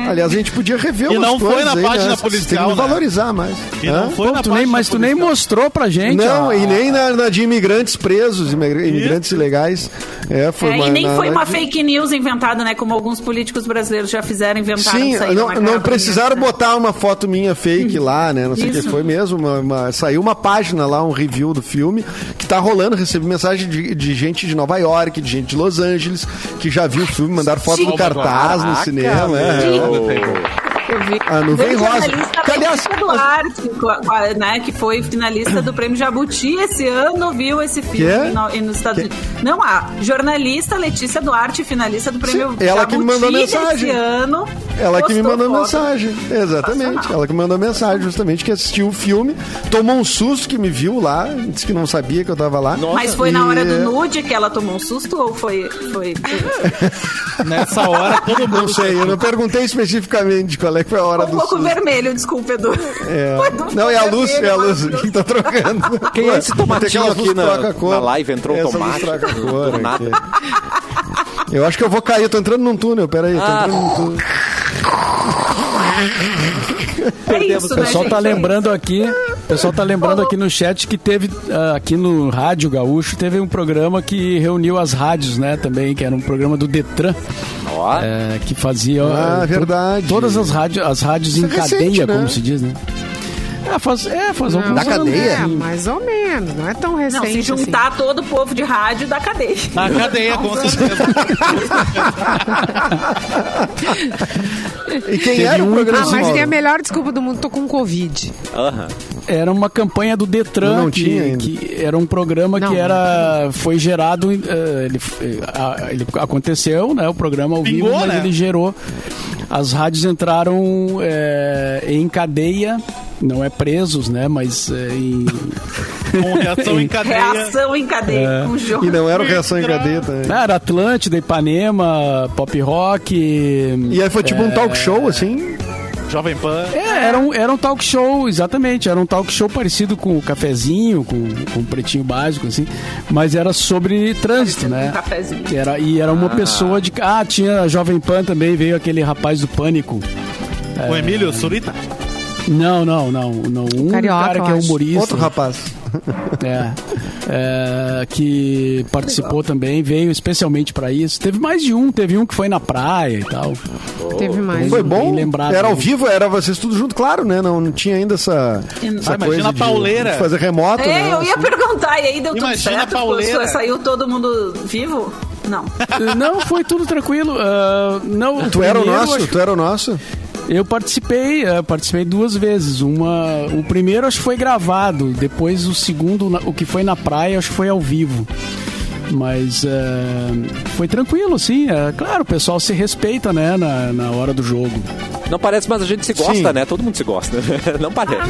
Aliás, a gente podia rever E não foi na aí, página né? policial, Tem que né? valorizar mais. E Hã? não foi Pô, na tu nem, mas tu nem mostrou pra gente. Não, a- e nem na, na de imigrantes presos, imigra- imigrantes ilegais. É, foi É, uma, e nem na- foi uma de- fake news inventada, né? Como alguns políticos brasileiros já fizeram, inventaram Sim, não, não precisaram né? botar uma foto minha fake lá, né? Não sei o que foi mesmo. uma- uma- saiu uma página lá, um review do filme, que tá rolando. Recebi mensagem de, de gente de Nova York, de gente de Los Angeles, que já viu o filme, mandaram foto do cartaz no Caraca, cinema. é. meu. Eu vi. A nuvem Veio rosa. Duarte, com a- a- né, que foi finalista do Prêmio Jabuti esse ano, viu esse filme Que é? no- e nos Estados Unidos. Não, a jornalista Letícia Duarte, finalista do Prêmio Sim, ela que me mandou mensagem. ano. Ela que me mandou foto. mensagem. Exatamente. Ela que me mandou mensagem, justamente, que assistiu o filme, tomou um susto que me viu lá, disse que não sabia que eu tava lá. Mas foi na hora E- do nude que ela tomou um susto ou foi... foi... Nessa hora, todo mundo... Não sei, eu não perguntei especificamente qual é que foi a hora um do pouco susto. vermelho, desculpa, Edu. É. Não, é a luz, é a luz que tá trocando. Quem é esse tomatinho aqui na- na live? Entrou luz tomate cor nada. Eu acho que eu vou cair, eu tô entrando num túnel, peraí, tô Ah. entrando num túnel. É isso, O né, pessoal gente? tá É lembrando aqui, o pessoal tá lembrando aqui no chat que teve ah, aqui no Rádio Gaúcho teve um programa que reuniu as rádios, né, também, que era um programa do Detran, é, que fazia Ah, eh, to- verdade. todas as rádios, as rádios Isso em é recente, cadeia, né? como se diz, né? É, faz, é, faz alguns Da anos. cadeia? É, mais ou menos. Não é tão recente Não, se assim. juntar todo o povo de rádio da cadeia. Na cadeia, com certeza. E quem Teve era o programa? Ah, mas tem a melhor desculpa do mundo, tô com Covid. aham. Era uma campanha do Detran, Não que, que era um programa Não. que era foi gerado, eh, ele, a- ele aconteceu, né, o programa ao Pingou, vivo, mas né? ele gerou. As rádios entraram eh, em cadeia, não é presos, né, mas eh, em, Com reação em cadeia. Reação em cadeia com o jogo. E não era o reação em cadeia também. Ah, era Atlântida, Ipanema, Pop Rock. E aí foi tipo um talk show, assim. Jovem Pan. É, era um, era um talk show, exatamente. Era um talk show parecido com o cafezinho, com, com o pretinho básico, assim. Mas era sobre trânsito, né? um cafezinho. Era, e era uma pessoa de. Ah, tinha a Jovem Pan também, veio aquele rapaz do Pânico. O Emílio Surita. Não, não, não. não. Um Carioca, cara que é humorista. Outro rapaz. É, é, que participou também, veio especialmente pra isso. Teve mais de um, teve um que foi na praia e tal. Teve mais. Foi bom? lembrado. Era ao vivo, era vocês tudo junto, claro, né? Não, não tinha ainda essa, essa Ah, imagina coisa a de, pauleira. de fazer remoto, né? É, eu ia perguntar, e aí deu Imagina tudo certo? a pauleira. Saiu todo mundo vivo? Não. Não, foi tudo tranquilo. ah, não, Tu era o nosso? acho- Tu era o nosso? Eu participei, eh, participei duas vezes. Uma, o primeiro acho que foi gravado, depois o segundo, o que foi na praia, acho que foi ao vivo. Mas é, foi tranquilo, assim. É, claro, o pessoal se respeita, né, na, na hora do jogo. Não parece, mas a gente se gosta, Sim. né? Todo mundo se gosta. Não parece.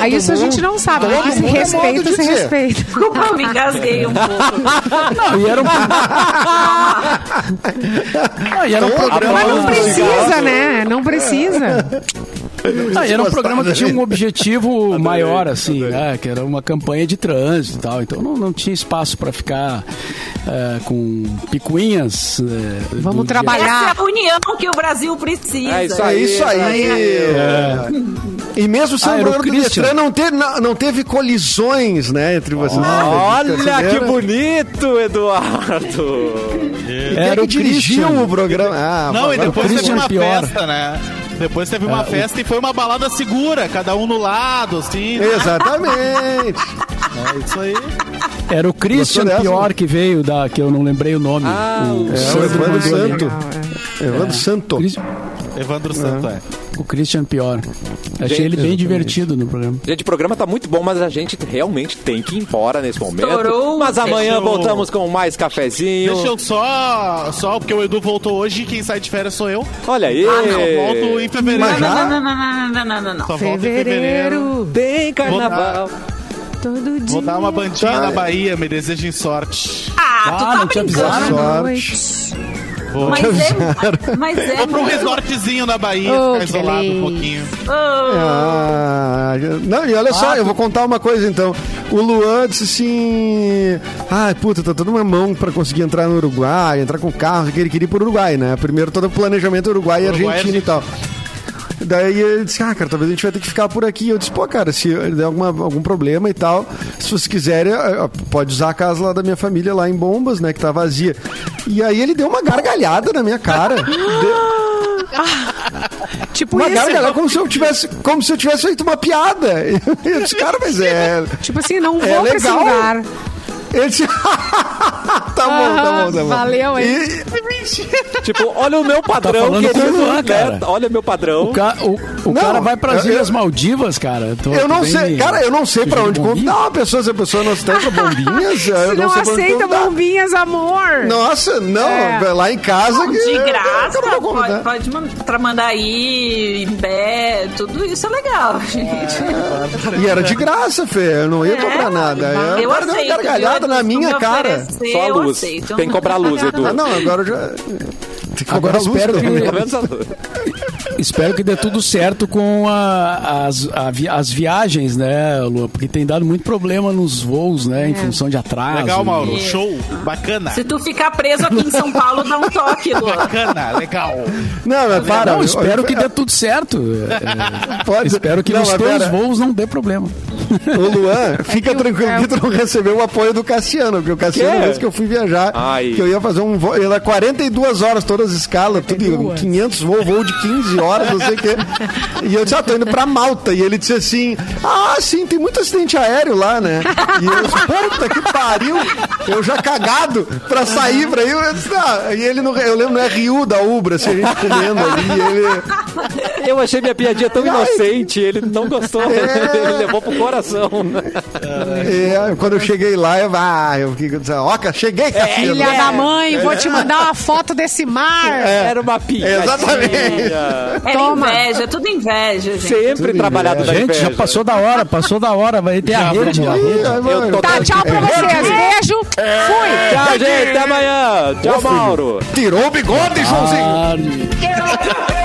Ah, isso a gente não sabe. todo Mas se é respeita, se dizer. respeita. Desculpa, eu me engasguei um pouco. Não, e era um, Não, e era um programa. Mas não precisa, né? Não precisa. Ah, era um programa que tinha um Adorei. objetivo maior, assim, né? Que era uma campanha de trânsito e tal. Então não, não tinha espaço para ficar é, com picuinhas. é, Vamos trabalhar. Essa é a união que o Brasil precisa. É isso É isso aí. E mesmo sendo Ah, um era o programa do. Detran, não, teve, não, não teve colisões, né, entre vocês. Olha que bonito, Eduardo! Quem é Era que o dirigiu Christian. o programa? Ah, Não, e depois teve Christian uma pior. festa, né? Depois teve uma É, o- festa e foi uma balada segura, cada um no lado, assim. Exatamente. É isso aí. Era o Christian? Pior que veio da. que eu não lembrei o nome. Ah, o, É, o Sandro Evandro mandou ali. Santo. Evandro Santo. Evandro Santo, é. O Christian Pior. Achei Gente, ele bem divertido no programa. Gente, o programa tá muito bom, mas a gente realmente tem que ir embora nesse momento. Estourou. Mas amanhã eu- voltamos com mais cafezinho. Deixa eu só, só, porque o Edu voltou hoje e quem sai de férias sou eu. Olha aí. Ah, não, volto em fevereiro. Mas já? Não, não, não, não, não, não, não, não. Só volto em fevereiro. Tem carnaval. todo dia. Vou dar uma bandinha Tá. na Bahia, me desejem sorte. Ah, tu Ah, tá não brincando. Sorte. Vou, Mas é, mas é vou pra um resortzinho na Bahia, Oh, ficar isolado um pouquinho. Oh, Ah, não, e olha só, eu vou contar uma coisa então. O Luan disse assim: Ai, puta, tá toda uma mão pra conseguir entrar no Uruguai, entrar com carro, que ele queria ir pro Uruguai, né? Primeiro todo o planejamento Uruguai Uruguai e Argentina e tal. Daí ele disse, ah, cara, talvez a gente vai ter que ficar por aqui. Eu disse, pô, cara, se der alguma, algum problema e tal, se você quiser, eh, eh, pode usar a casa lá da minha família, lá em Bombas, né, que tá vazia. E aí ele deu uma gargalhada na minha cara. Deu- Tipo uma isso. gargalhada como se eu tivesse, como se eu tivesse feito uma piada. Eu disse, cara, mas é. Tipo assim, não vou É pra esse legal. lugar. Ele disse, tá bom, tá bom, tá bom. Valeu, hein? E- Tipo, olha o meu padrão, Tá querido, o Luan, né? cara. Olha meu padrão. O, ca- o- o Não, cara vai para as eu- Ilhas eu- Maldivas, cara. Tô- eu não sei, cara, eu não sei pra Sujeito onde convidar uma pessoa se a pessoa não pra bombinhas. eu Se não, não onde aceita bombinhas, amor. Nossa, não, É. lá em casa. que- de eu graça, não convidar. pode, pode man- Tramandaí, Imbé, tudo isso é legal, gente. E era de graça, Fê. Eu não ia É, cobrar nada. Eu, eu cara, deu uma aceito, gargalhada viu, na minha cara. Só a eu luz. aceito. Tem que cobrar a luz, Edu. Ah, não, agora eu já. Tem que Agora cobrar luz espero que- luz? Espero que dê tudo certo com a- as, a vi- as viagens, né, Lua? Porque tem dado muito problema nos voos, né? Em função de atraso. Legal, Mauro. Isso. Show. Bacana. Se tu ficar preso aqui em São Paulo, dá um toque, Luan. Bacana, legal. Não, mas para. Não, eu- espero que dê tudo certo. É, Pode. espero que Não, nos teus voos não dê problema. Ô Luan, fica que o- tranquilo é que tu não recebeu o apoio do Cassiano, porque o Cassiano, Que? vez que eu fui viajar, Ai. que eu ia fazer um voo, ele era 42 horas, todas as escalas, tudo, 500 voos, voo de 15 horas, não sei o quê. E eu disse, ah, tô indo pra Malta. E ele disse assim, ah, sim, tem muito acidente aéreo lá, né? E eu disse, puta que pariu, eu já cagado pra sair pra ir. Eu disse, ah, e ele, no, eu lembro, no RU da Ubra, assim, a gente comendo ali, e ele... Eu achei minha piadinha tão inocente, ele não gostou. É. Ele levou pro coração. né? É, quando eu cheguei lá, eu, ah, eu fiquei dizendo, ó, cara, cheguei, Cassiano. Filha da mãe, vou te mandar uma foto desse mar. Era uma piadinha. Exatamente. Era Toma. inveja, tudo inveja, gente. Sempre Tudo trabalhado da Gente, já inveja. passou da hora, passou da hora. Vai ter a rede, a tô- Tá, tchau pra vocês. Beijo. Fui. Tchau, gente. Até amanhã. Tchau, Mauro. Tirou o bigode, Joãozinho. Ah,